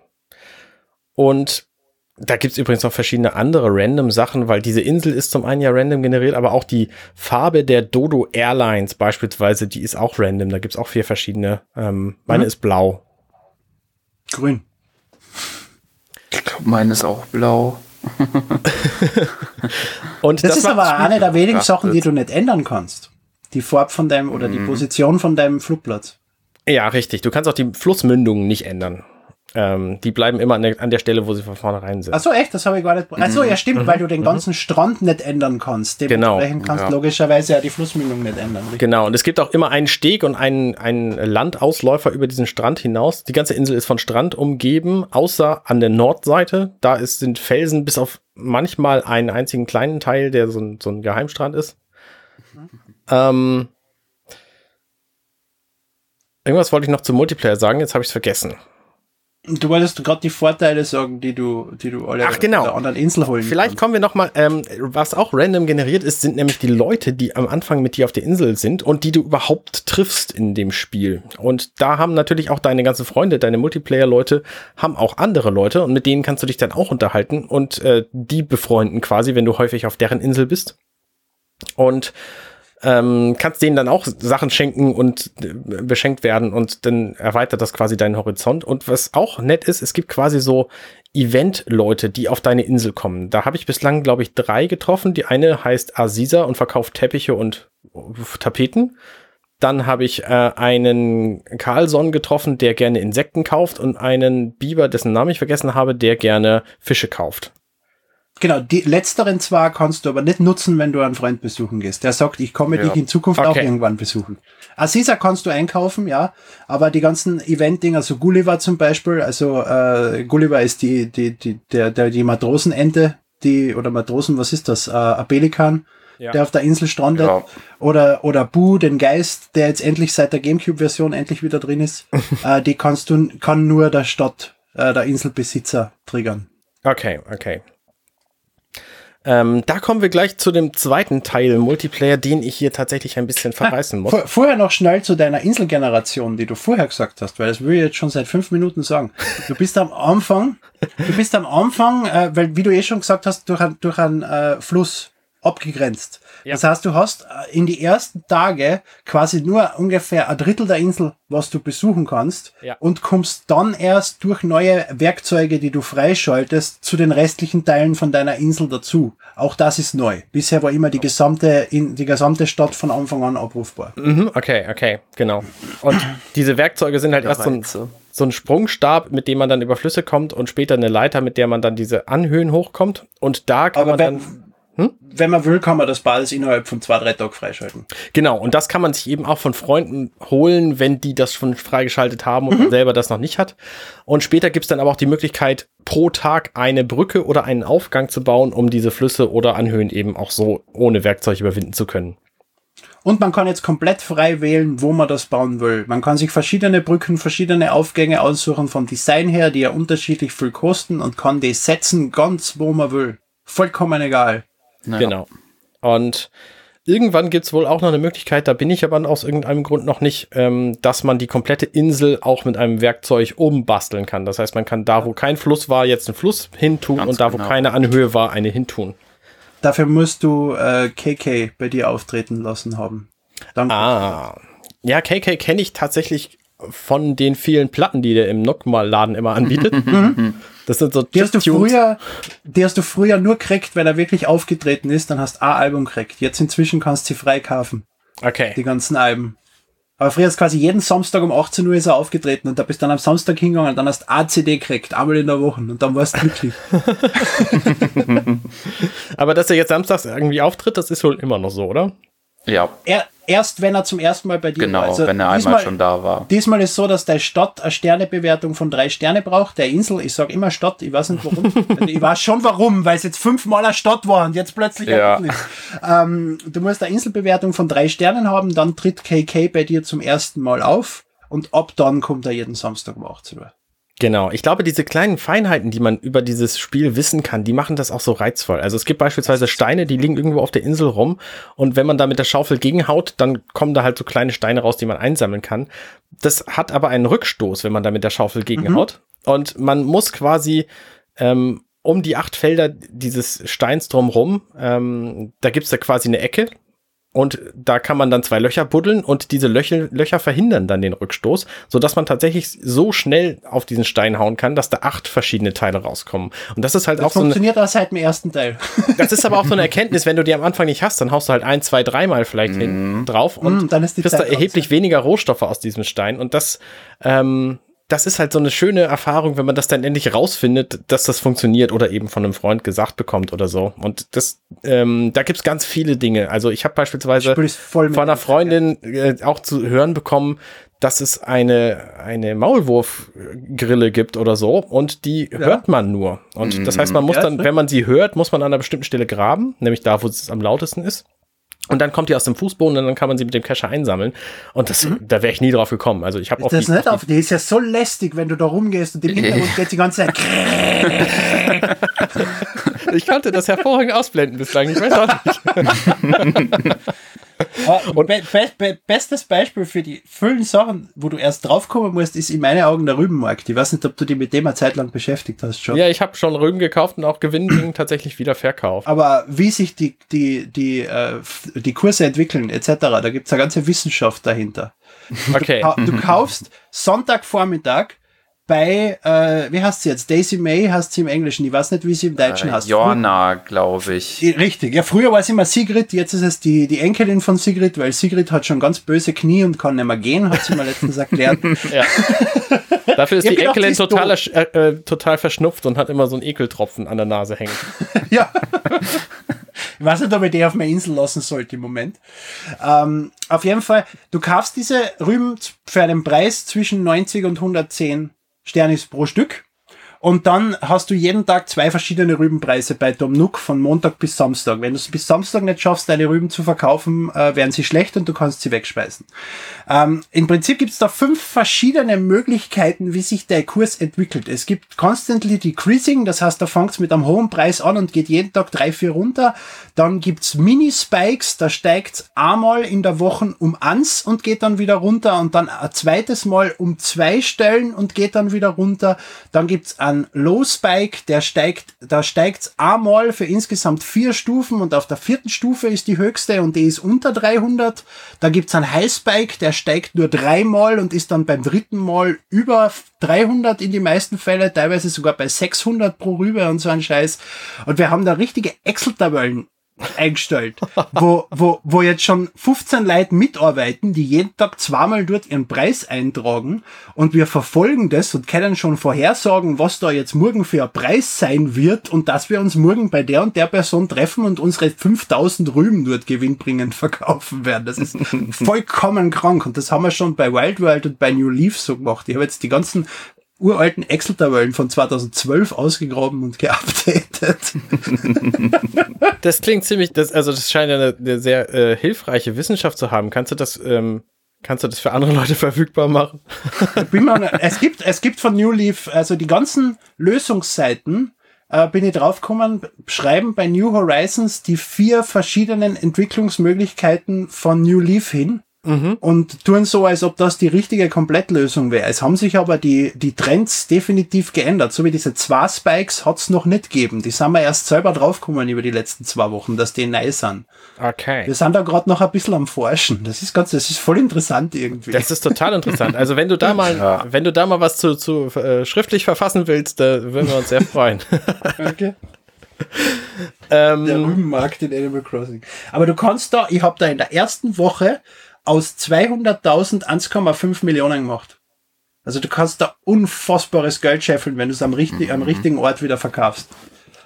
Und da gibt's übrigens noch verschiedene andere random Sachen, weil diese Insel ist zum einen ja random generiert, aber auch die Farbe der Dodo Airlines beispielsweise, die ist auch random. Da gibt's auch vier verschiedene. Ähm, meine mhm. ist blau. Grün. Ich glaube, meine ist auch blau. Und das, das ist aber eine der wenigen Sachen, die du nicht ändern kannst. Die Farbe von deinem oder die mhm. Position von deinem Flugplatz. Ja, richtig. Du kannst auch die Flussmündungen nicht ändern. Ähm, die bleiben immer an der, an der Stelle, wo sie von vornherein sind. Ach so, echt? Das habe ich gar nicht. Ach so, ja, stimmt, mhm. weil du den mhm. ganzen mhm. Strand nicht ändern kannst. Genau. Dementsprechend kannst ja. logischerweise ja die Flussmündung nicht ändern. Richtig? Genau. Und es gibt auch immer einen Steg und einen, einen Landausläufer über diesen Strand hinaus. Die ganze Insel ist von Strand umgeben, außer an der Nordseite. Da ist, sind Felsen bis auf manchmal einen einzigen kleinen Teil, der so ein, so ein Geheimstrand ist. Mhm. Ähm, irgendwas wollte ich noch zum Multiplayer sagen, jetzt habe ich es vergessen. Du wolltest gerade die Vorteile sagen, die du, die du alle Ach, genau. der anderen Insel holen Vielleicht kannst. kommen wir noch mal, ähm, was auch random generiert ist, sind nämlich die Leute, die am Anfang mit dir auf der Insel sind und die du überhaupt triffst in dem Spiel. Und da haben natürlich auch deine ganzen Freunde, deine Multiplayer-Leute, haben auch andere Leute und mit denen kannst du dich dann auch unterhalten und äh, die befreunden quasi, wenn du häufig auf deren Insel bist. Und ähm, kannst denen dann auch Sachen schenken und äh, beschenkt werden und dann erweitert das quasi deinen Horizont. Und was auch nett ist, es gibt quasi so Event-Leute, die auf deine Insel kommen. Da habe ich bislang, glaube ich, drei getroffen. Die eine heißt Aziza und verkauft Teppiche und äh, Tapeten. Dann habe ich äh, einen Carlson getroffen, der gerne Insekten kauft und einen Biber, dessen Namen ich vergessen habe, der gerne Fische kauft. Genau, die letzteren zwar kannst du aber nicht nutzen, wenn du einen Freund besuchen gehst. Der sagt, ich komme ja. dich in Zukunft okay. auch irgendwann besuchen. Aziza kannst du einkaufen, ja, aber die ganzen Event-Dinger, so Gulliver zum Beispiel, also äh, Gulliver ist die, die, die, der, der, die Matrosenente, die, oder Matrosen, was ist das? Äh, ein Pelikan, ja. der auf der Insel strandet. Ja. Oder, oder Boo, den Geist, der jetzt endlich seit der Gamecube-Version endlich wieder drin ist. *laughs* äh, die kannst du, kann nur der Stadt, äh, der Inselbesitzer triggern. Okay, okay. Ähm, da kommen wir gleich zu dem zweiten Teil Multiplayer, den ich hier tatsächlich ein bisschen verreißen muss. Vor, vorher noch schnell zu deiner Inselgeneration, die du vorher gesagt hast, weil das will ich jetzt schon seit fünf Minuten sagen. Du bist am Anfang, du bist am Anfang, äh, weil wie du eh schon gesagt hast, durch, ein, durch einen äh, Fluss abgegrenzt. Ja. Das heißt, du hast äh, in die ersten Tage quasi nur ungefähr ein Drittel der Insel, was du besuchen kannst ja. und kommst dann erst durch neue Werkzeuge, die du freischaltest, zu den restlichen Teilen von deiner Insel dazu. Auch das ist neu. Bisher war immer die gesamte, die gesamte Stadt von Anfang an abrufbar. Mhm, okay, okay, genau. Und diese Werkzeuge sind halt erst so ein, so ein Sprungstab, mit dem man dann über Flüsse kommt und später eine Leiter, mit der man dann diese Anhöhen hochkommt. Und da kann Aber man dann hm? Wenn man will, kann man das beides innerhalb von zwei, drei Tagen freischalten. Genau, und das kann man sich eben auch von Freunden holen, wenn die das schon freigeschaltet haben und mhm. selber das noch nicht hat. Und später gibt's dann aber auch die Möglichkeit, pro Tag eine Brücke oder einen Aufgang zu bauen, um diese Flüsse oder Anhöhen eben auch so ohne Werkzeug überwinden zu können. Und man kann jetzt komplett frei wählen, wo man das bauen will. Man kann sich verschiedene Brücken, verschiedene Aufgänge aussuchen vom Design her, die ja unterschiedlich viel kosten und kann die setzen ganz wo man will. Vollkommen egal. Ja. Genau. Und irgendwann gibt es wohl auch noch eine Möglichkeit, da bin ich aber aus irgendeinem Grund noch nicht, ähm, dass man die komplette Insel auch mit einem Werkzeug umbasteln kann. Das heißt, man kann da, wo kein Fluss war, jetzt einen Fluss hintun Ganz und da, wo genau. keine Anhöhe war, eine hintun. Dafür musst du äh, KK bei dir auftreten lassen haben. Danke. Ah. Ja, KK kenne ich tatsächlich von den vielen Platten, die der im Nockmal-Laden immer anbietet. *laughs* *laughs* Das sind so die hast, du früher, die hast du früher nur gekriegt, weil er wirklich aufgetreten ist, dann hast du ein Album gekriegt. Jetzt inzwischen kannst du sie frei kaufen. Okay. Die ganzen Alben. Aber früher ist quasi jeden Samstag um 18 Uhr ist er aufgetreten und da bist du dann am Samstag hingegangen und dann hast du ACD gekriegt, einmal in der Woche und dann warst du glücklich. *laughs* Aber dass er jetzt samstags irgendwie auftritt, das ist wohl immer noch so, oder? Ja. Er, erst wenn er zum ersten Mal bei dir genau, war. Genau, also wenn er einmal diesmal, schon da war. Diesmal ist so, dass der Stadt eine Sternebewertung von drei Sterne braucht. Der Insel, ich sage immer Stadt, ich weiß nicht warum. *laughs* Also ich weiß schon warum, weil es jetzt fünfmal eine Stadt war und jetzt plötzlich ja. nicht. Ähm, du musst eine Inselbewertung von drei Sternen haben, dann tritt KK bei dir zum ersten Mal auf und ab dann kommt er jeden Samstag um 18 Uhr. Genau, ich glaube, diese kleinen Feinheiten, die man über dieses Spiel wissen kann, die machen das auch so reizvoll. Also es gibt beispielsweise Steine, die liegen irgendwo auf der Insel rum und wenn man da mit der Schaufel gegenhaut, dann kommen da halt so kleine Steine raus, die man einsammeln kann. Das hat aber einen Rückstoß, wenn man da mit der Schaufel gegenhaut. Mhm. Und man muss quasi ähm, um die acht Felder dieses Steins drumrum, ähm, da gibt's da quasi eine Ecke, und da kann man dann zwei Löcher buddeln und diese Löcher, Löcher verhindern dann den Rückstoß, so dass man tatsächlich so schnell auf diesen Stein hauen kann, dass da acht verschiedene Teile rauskommen. Und das ist halt das auch so funktioniert das seit dem ersten Teil. *laughs* Das ist aber auch so eine Erkenntnis, wenn du die am Anfang nicht hast, dann haust du halt ein, zwei, dreimal vielleicht mm. hin drauf und mm, dann ist die kriegst Zeit da erheblich raus, weniger Rohstoffe aus diesem Stein und das ähm, das ist halt so eine schöne Erfahrung, wenn man das dann endlich rausfindet, dass das funktioniert oder eben von einem Freund gesagt bekommt oder so. Und das, ähm, da gibt's ganz viele Dinge. Also ich habe beispielsweise von einer Freundin äh, auch zu hören bekommen, dass es eine, eine Maulwurfgrille gibt oder so und die ja. hört man nur. Und das heißt, man muss dann, wenn man sie hört, muss man an einer bestimmten Stelle graben, nämlich da, wo es am lautesten ist. Und dann kommt die aus dem Fußboden und dann kann man sie mit dem Kescher einsammeln. Und das, mhm. da wäre ich nie drauf gekommen. Also ich habe auch das die, nicht auf, die ist ja so lästig, wenn du da rumgehst und im *laughs* Hintergrund geht die ganze Zeit. *laughs* *laughs* ich konnte das hervorragend ausblenden bislang. Ich weiß auch nicht. *laughs* Und be be bestes Beispiel für die vielen Sachen, wo du erst draufkommen musst, ist in meinen Augen der Rübenmarkt. Ich weiß nicht, ob du dich mit dem eine Zeit lang beschäftigt hast schon. Ja, ich habe schon Rüben gekauft und auch Gewinnen *clears throat* tatsächlich wieder verkauft. Aber wie sich die, die, die, äh, die Kurse entwickeln, etc., da gibt's eine ganze Wissenschaft dahinter. Okay. Du, du *laughs* kaufst Sonntagvormittag bei, äh, wie heißt sie jetzt? Daisy May heißt sie im Englischen. Ich weiß nicht, wie sie im Deutschen äh, heißt. Joanna, glaube ich. Richtig. Ja, früher war es immer Sigrid, jetzt ist es die, die Enkelin von Sigrid, weil Sigrid hat schon ganz böse Knie und kann nicht mehr gehen, hat sie mir letztens erklärt. *laughs* ja. Dafür ist die Enkelin total, äh, äh, total verschnupft und hat immer so einen Ekeltropfen an der Nase hängen. *laughs* ja. Ich weiß nicht, ob ich die auf meine Insel lassen sollte im Moment. Ähm, auf jeden Fall, du kaufst diese Rüben für einen Preis zwischen 90 und 110 Sternis pro Stück. Und dann hast du jeden Tag zwei verschiedene Rübenpreise bei Tom Nook von Montag bis Samstag. Wenn du es bis Samstag nicht schaffst, deine Rüben zu verkaufen, äh, werden sie schlecht und du kannst sie wegspeisen. Ähm, Im Prinzip gibt es da fünf verschiedene Möglichkeiten, wie sich der Kurs entwickelt. Es gibt Constantly Decreasing, das heißt, da fängt es mit einem hohen Preis an und geht jeden Tag drei, vier runter. Dann gibt's Mini-Spikes, da steigt einmal in der Woche um eins und geht dann wieder runter und dann ein zweites Mal um zwei Stellen und geht dann wieder runter. Dann gibt's ein ein Low Spike, der steigt, da steigt einmal für insgesamt vier Stufen und auf der vierten Stufe ist die höchste und die ist unter 300. Da gibt's einen High Spike, der steigt nur dreimal und ist dann beim dritten Mal über 300 in die meisten Fälle, teilweise sogar bei 600 pro Rübe und so ein Scheiß. Und wir haben da richtige Excel-Tabellen eingestellt, wo, wo, wo jetzt schon 15 Leute mitarbeiten, die jeden Tag zweimal dort ihren Preis eintragen und wir verfolgen das und können schon vorhersagen, was da jetzt morgen für ein Preis sein wird und dass wir uns morgen bei der und der Person treffen und unsere 5000 Rüben dort gewinnbringend verkaufen werden. Das ist *laughs* vollkommen krank und das haben wir schon bei Wild World und bei New Leaf so gemacht. Ich habe jetzt die ganzen uralten Excel-Tabellen von 2012 ausgegraben und geupdatet. *laughs* das klingt ziemlich, das, also das scheint eine, eine sehr äh, hilfreiche Wissenschaft zu haben. Kannst du das, ähm, kannst du das für andere Leute *laughs* verfügbar machen? es gibt, es gibt von New Leaf, also die ganzen Lösungsseiten, äh, bin ich draufgekommen, schreiben bei New Horizons die vier verschiedenen Entwicklungsmöglichkeiten von New Leaf hin mhm. und tun so, als ob das die richtige Komplettlösung wäre. Es haben sich aber die, die Trends definitiv geändert. So wie diese zwei Spikes hat's noch nicht gegeben. Die sind wir erst selber draufgekommen über die letzten zwei Wochen, dass die neu sind. Okay. Wir sind da gerade noch ein bisschen am Forschen. Das ist ganz, das ist voll interessant irgendwie. Das ist total interessant. Also wenn du da mal, ja. wenn du da mal was zu, zu äh, schriftlich verfassen willst, da würden wir uns sehr freuen. *laughs* okay. ähm, der Rübenmarkt in Animal Crossing. Aber du kannst da, ich habe da in der ersten Woche aus 200.000 1,5 Millionen gemacht. Also du kannst da unfassbares Geld scheffeln, wenn du es am, richtig, mhm. am richtigen Ort wieder verkaufst.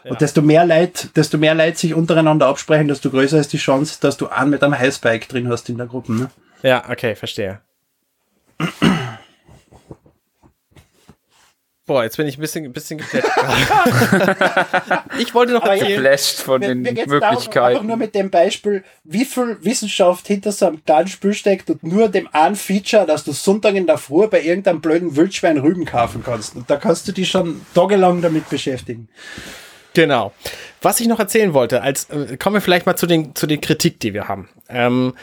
Ja. Und desto mehr Leid, desto mehr Leid sich untereinander absprechen, desto größer ist die Chance, dass du einen mit einem Highspike drin hast in der Gruppe. Ne? Ja, okay, verstehe. Boah, jetzt bin ich ein bisschen, ein bisschen geflasht. *laughs* *laughs* ich wollte noch erzählen. Geflasht von den mir Möglichkeiten. Darum, einfach nur mit dem Beispiel, wie viel Wissenschaft hinter so einem kleinen Spiel steckt und nur dem einen Feature, dass du Sonntag in der Früh bei irgendeinem blöden Wildschwein Rüben kaufen kannst. Und da kannst du dich schon tagelang damit beschäftigen. Genau. Was ich noch erzählen wollte, als äh, kommen wir vielleicht mal zu den, zu den Kritik, die wir haben. Ähm,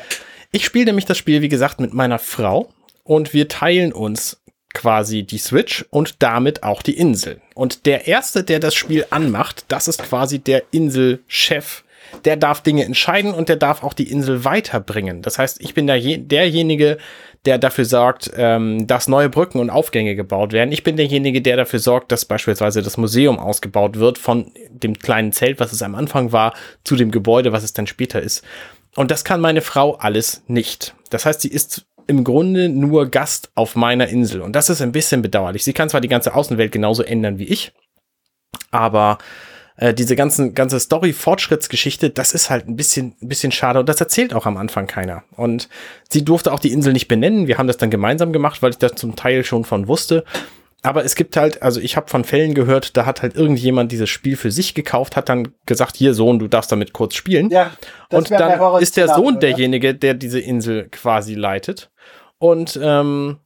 ich spiele nämlich das Spiel, wie gesagt, mit meiner Frau und wir teilen uns quasi die Switch und damit auch die Insel. Und der erste, der das Spiel anmacht, das ist quasi der Inselchef. Der darf Dinge entscheiden und der darf auch die Insel weiterbringen. Das heißt, ich bin der, derjenige, der dafür sorgt, ähm, dass neue Brücken und Aufgänge gebaut werden. Ich bin derjenige, der dafür sorgt, dass beispielsweise das Museum ausgebaut wird von dem kleinen Zelt, was es am Anfang war, zu dem Gebäude, was es dann später ist. Und das kann meine Frau alles nicht. Das heißt, sie ist im Grunde nur Gast auf meiner Insel. Und das ist ein bisschen bedauerlich. Sie kann zwar die ganze Außenwelt genauso ändern wie ich, aber äh, diese ganzen, ganze Story-Fortschrittsgeschichte, das ist halt ein bisschen, ein bisschen schade und das erzählt auch am Anfang keiner. Und sie durfte auch die Insel nicht benennen. Wir haben das dann gemeinsam gemacht, weil ich das zum Teil schon von wusste aber es gibt halt, also ich habe von Fällen gehört, da hat halt irgendjemand dieses Spiel für sich gekauft, hat dann gesagt, hier Sohn, du darfst damit kurz spielen. Ja, und dann ist der Sohn derjenige, der diese Insel quasi leitet und ähm,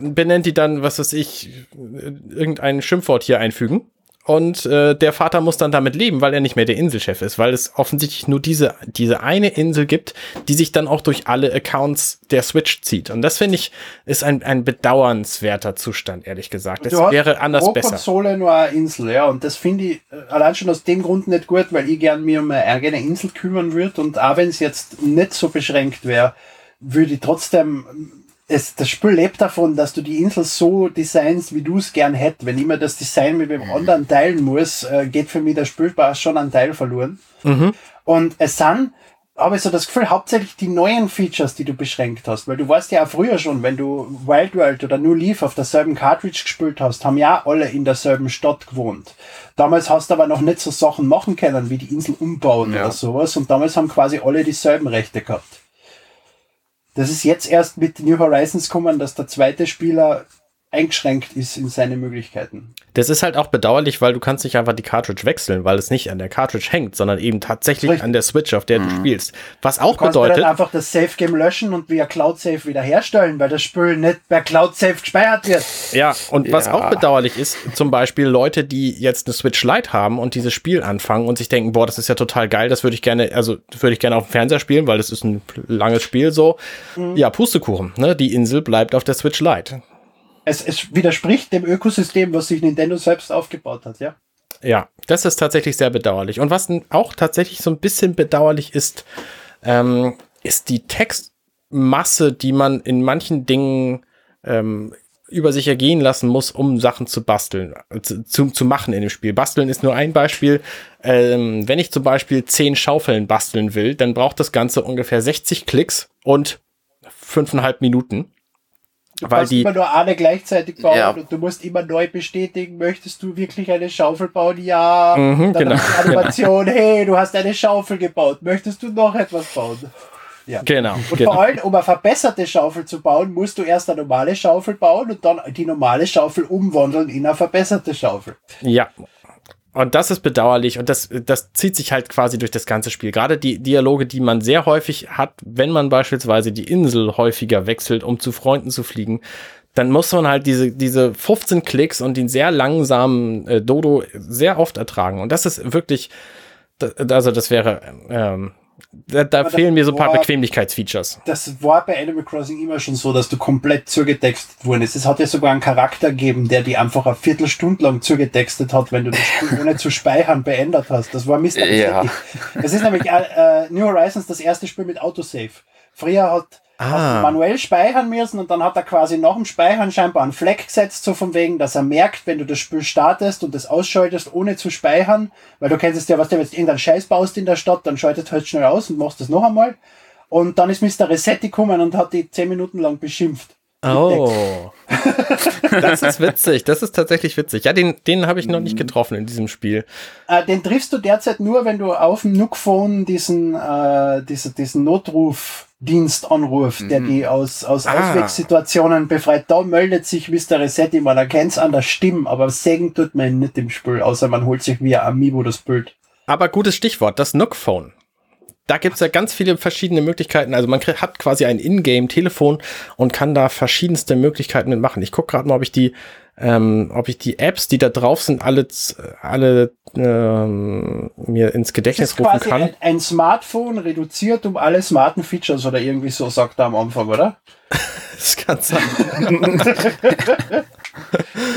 benennt die dann, was weiß ich, irgendein Schimpfwort hier einfügen und äh, der Vater muss dann damit leben, weil er nicht mehr der Inselchef ist, weil es offensichtlich nur diese, diese eine Insel gibt, die sich dann auch durch alle Accounts der Switch zieht. Und das finde ich, ist ein, ein bedauernswerter Zustand, ehrlich gesagt. Das wäre anders pro besser. Konsole nur eine Insel, ja. Und das finde ich äh, allein schon aus dem Grund nicht gut, weil ich gern mir um eine eigene Insel kümmern würde. Und auch wenn es jetzt nicht so beschränkt wäre, würde ich trotzdem es, das Spiel lebt davon, dass du die Insel so designst, wie du es gern hättest. Wenn ich mir das Design mit dem anderen teilen muss, äh, geht für mich der Spielspaß schon ein Teil verloren. Mhm. Und es sind, habe ich so das Gefühl, hauptsächlich die neuen Features, die du beschränkt hast. Weil du weißt ja auch früher schon, wenn du Wild World oder New Leaf auf derselben Cartridge gespielt hast, haben ja alle in derselben Stadt gewohnt. Damals hast du aber noch nicht so Sachen machen können, wie die Insel umbauen ja. oder sowas. Und damals haben quasi alle dieselben Rechte gehabt. Das ist jetzt erst mit New Horizons kommen, dass der zweite Spieler eingeschränkt ist in seine Möglichkeiten. Das ist halt auch bedauerlich, weil du kannst nicht einfach die Cartridge wechseln, weil es nicht an der Cartridge hängt, sondern eben tatsächlich Richtig. an der Switch, auf der mhm. du spielst. Was auch du kannst bedeutet. Du dann einfach das Safe Game löschen und via Cloud Safe wiederherstellen, weil das Spiel nicht per Cloud Safe gespeichert wird. Ja, und ja. was auch bedauerlich ist, zum Beispiel Leute, die jetzt eine Switch Lite haben und dieses Spiel anfangen und sich denken, boah, das ist ja total geil, das würde ich gerne, also würde ich gerne auf dem Fernseher spielen, weil das ist ein langes Spiel so. Mhm. Ja, Pustekuchen, ne? Die Insel bleibt auf der Switch Lite es, es widerspricht dem Ökosystem, was sich Nintendo selbst aufgebaut hat, ja. Ja, das ist tatsächlich sehr bedauerlich. Und was auch tatsächlich so ein bisschen bedauerlich ist, ähm, ist die Textmasse, die man in manchen Dingen ähm, über sich ergehen lassen muss, um Sachen zu basteln, zu, zu, machen in dem Spiel. Basteln ist nur ein Beispiel. Ähm, wenn ich zum Beispiel zehn Schaufeln basteln will, dann braucht das Ganze ungefähr 60 Klicks und fünfeinhalb Minuten. Du weil kannst die, immer nur eine gleichzeitig bauen ja. und du musst immer neu bestätigen, möchtest du wirklich eine Schaufel bauen? Ja. Mhm, dann genau, die Animation, genau. hey, du hast eine Schaufel gebaut, möchtest du noch etwas bauen? Ja. Genau. Und genau. vor allem, um eine verbesserte Schaufel zu bauen, musst du erst eine normale Schaufel bauen und dann die normale Schaufel umwandeln in eine verbesserte Schaufel. Ja, und das ist bedauerlich und das, das zieht sich halt quasi durch das ganze Spiel. Gerade die Dialoge, die man sehr häufig hat, wenn man beispielsweise die Insel häufiger wechselt, um zu Freunden zu fliegen, dann muss man halt diese, diese 15 Klicks und den sehr langsamen äh, Dodo sehr oft ertragen. Und das ist wirklich, also das wäre ähm, da, da fehlen mir so ein paar Bequemlichkeitsfeatures. Das war bei Animal Crossing immer schon so, dass du komplett zugetextet wurdest. Es hat ja sogar einen Charakter gegeben, der die einfach eine Viertelstunde lang zugetextet hat, wenn du das Spiel ohne zu speichern beendet hast. Das war Mr. Ja. Es ist nämlich äh, äh, New Horizons das erste Spiel mit Autosave. Früher hat ah. manuell speichern müssen und dann hat er quasi nach dem Speichern scheinbar einen Fleck gesetzt, so von wegen, dass er merkt, wenn du das Spiel startest und das ausschaltest, ohne zu speichern, weil du kennst es ja, was du jetzt irgendeinen Scheiß baust in der Stadt, dann schaltet halt schnell aus und machst das noch einmal. Und dann ist Mr. Resetti gekommen und hat die zehn Minuten lang beschimpft. Oh. *laughs* das ist witzig. Das ist tatsächlich witzig. Ja, den, den habe ich noch nicht mhm. getroffen in diesem Spiel. Äh, den triffst du derzeit nur, wenn du auf dem Nook-Phone diesen, äh, diese, diesen Notrufdienst anrufst, mhm. der die aus, aus ah. Auswegssituationen befreit. Da meldet sich Mr. Resetti, man erkennt es an der Stimme, aber sägen tut man nicht im Spiel, außer man holt sich via Amiibo das Bild. Aber gutes Stichwort, das Nook-Phone da gibt's ja ganz viele verschiedene Möglichkeiten. Also man hat quasi ein Ingame-Telefon und kann da verschiedenste Möglichkeiten mitmachen. Ich gucke gerade mal, ob ich die, ähm, ob ich die Apps, die da drauf sind, alle, alle ähm, mir ins Gedächtnis das ist rufen kann. Ein, ein Smartphone reduziert um alle smarten Features oder irgendwie so, sagt er am Anfang, oder? *laughs* das kann sein. *laughs*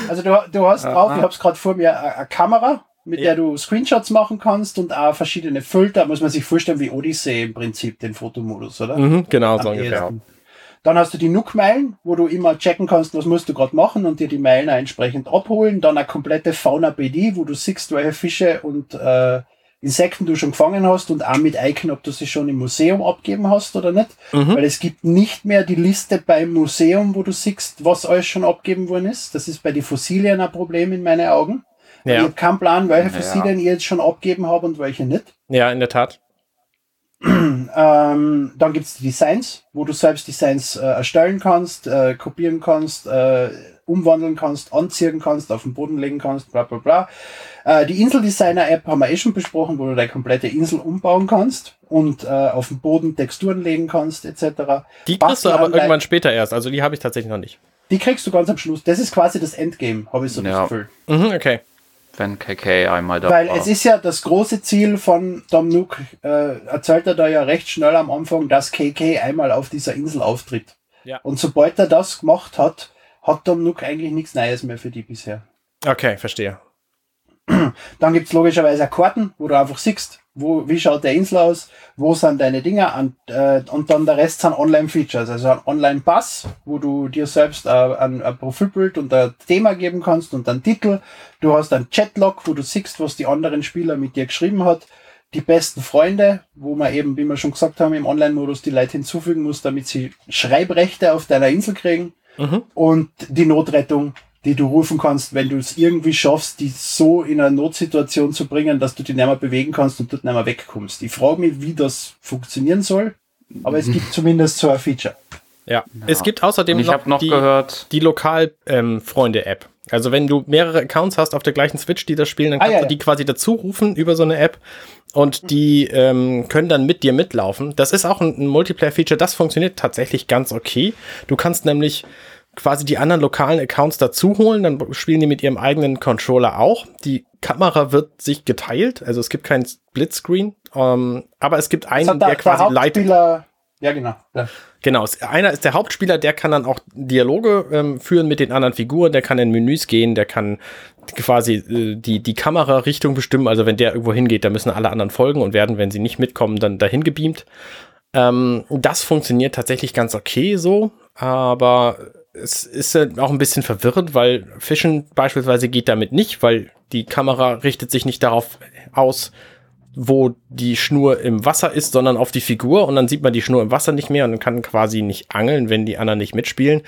also du, du hast drauf, ich habe es gerade vor mir, eine Kamera mit ja. der du Screenshots machen kannst und auch verschiedene Filter. Muss man sich vorstellen wie Odyssey im Prinzip, den Fotomodus, oder? Mhm, genau, Am so ungefähr. Dann hast du die Nook-Meilen, wo du immer checken kannst, was musst du gerade machen und dir die Meilen entsprechend abholen. Dann eine komplette Fauna-BD, wo du siehst, welche Fische und äh, Insekten du schon gefangen hast und auch mit Icon, ob du sie schon im Museum abgeben hast oder nicht. Mhm. Weil es gibt nicht mehr die Liste beim Museum, wo du siehst, was alles schon abgeben worden ist. Das ist bei den Fossilien ein Problem in meinen Augen. Ja. Ich habe keinen Plan, welche Fossilien ja. ich jetzt schon abgeben habe und welche nicht. Ja, in der Tat. *clears throat* ähm, dann gibt's die Designs, wo du selbst Designs äh, erstellen kannst, äh, kopieren kannst, äh, umwandeln kannst, anziehen kannst, auf den Boden legen kannst, bla bla bla. Äh, die Insel-Designer-App haben wir eh schon besprochen, wo du deine komplette Insel umbauen kannst und äh, auf dem Boden Texturen legen kannst, etc. Die kriegst du aber irgendwann später erst, also die habe ich tatsächlich noch nicht. Die kriegst du ganz am Schluss. Das ist quasi das Endgame, habe ich so ja. das Gefühl. Mhm, okay wenn KK einmal da Weil war. es ist ja das große Ziel von Dom Nook, äh, erzählt er da ja recht schnell am Anfang, dass KK einmal auf dieser Insel auftritt. Ja. Und sobald er das gemacht hat, hat Dom Nook eigentlich nichts Neues mehr für die bisher. Okay, verstehe. *clears throat* Dann gibt's logischerweise Karten, wo du einfach siehst, wo, wie schaut der Insel aus, wo sind deine Dinger und, äh, und dann der Rest sind Online-Features, also ein Online-Pass, wo du dir selbst äh, ein, ein Profilbild und ein Thema geben kannst und einen Titel. Du hast einen Chatlog, wo du siehst, was die anderen Spieler mit dir geschrieben hat. Die besten Freunde, wo man eben, wie wir schon gesagt haben, im Online-Modus die Leute hinzufügen muss, damit sie Schreibrechte auf deiner Insel kriegen. Mhm. Und die Notrettung, die du rufen kannst, wenn du es irgendwie schaffst, die so in eine Notsituation zu bringen, dass du die nicht mehr bewegen kannst und dort nicht mehr wegkommst. Ich frage mich, wie das funktionieren soll, aber es gibt *laughs* zumindest so ein Feature. Ja. ja. Es gibt außerdem ich noch, noch die, gehört. die Lokal-Freunde-App. Ähm, also wenn du mehrere Accounts hast auf der gleichen Switch, die das spielen, dann ah, kannst ah, ja, du die quasi dazu rufen über so eine App und die ähm, können dann mit dir mitlaufen. Das ist auch ein, ein Multiplayer-Feature, das funktioniert tatsächlich ganz okay. Du kannst nämlich quasi die anderen lokalen Accounts dazu holen, dann spielen die mit ihrem eigenen Controller auch. Die Kamera wird sich geteilt, also es gibt keinen Splitscreen, ähm, aber es gibt einen, der, der quasi leitet. Ja, genau. Ja. Genau, einer ist der Hauptspieler, der kann dann auch Dialoge ähm, führen mit den anderen Figuren, der kann in Menüs gehen, der kann quasi äh, die, die Kamerarichtung bestimmen. Also wenn der irgendwo hingeht, da müssen alle anderen folgen und werden, wenn sie nicht mitkommen, dann dahin gebeamt. Ähm, das funktioniert tatsächlich ganz okay so, aber es ist auch ein bisschen verwirrend, weil Fischen beispielsweise geht damit nicht, weil die Kamera richtet sich nicht darauf aus, wo die Schnur im Wasser ist, sondern auf die Figur und dann sieht man die Schnur im Wasser nicht mehr und kann quasi nicht angeln, wenn die anderen nicht mitspielen.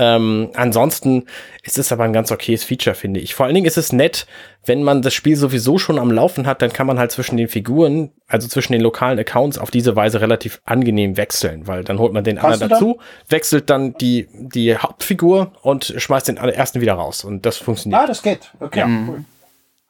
Ähm, ansonsten ist es aber ein ganz okayes Feature, finde ich. Vor allen Dingen ist es nett, wenn man das Spiel sowieso schon am Laufen hat, dann kann man halt zwischen den Figuren, also zwischen den lokalen Accounts auf diese Weise relativ angenehm wechseln, weil dann holt man den anderen dazu, wechselt dann die, die Hauptfigur und schmeißt den ersten wieder raus und das funktioniert. Ah, das geht. Okay, ja. cool.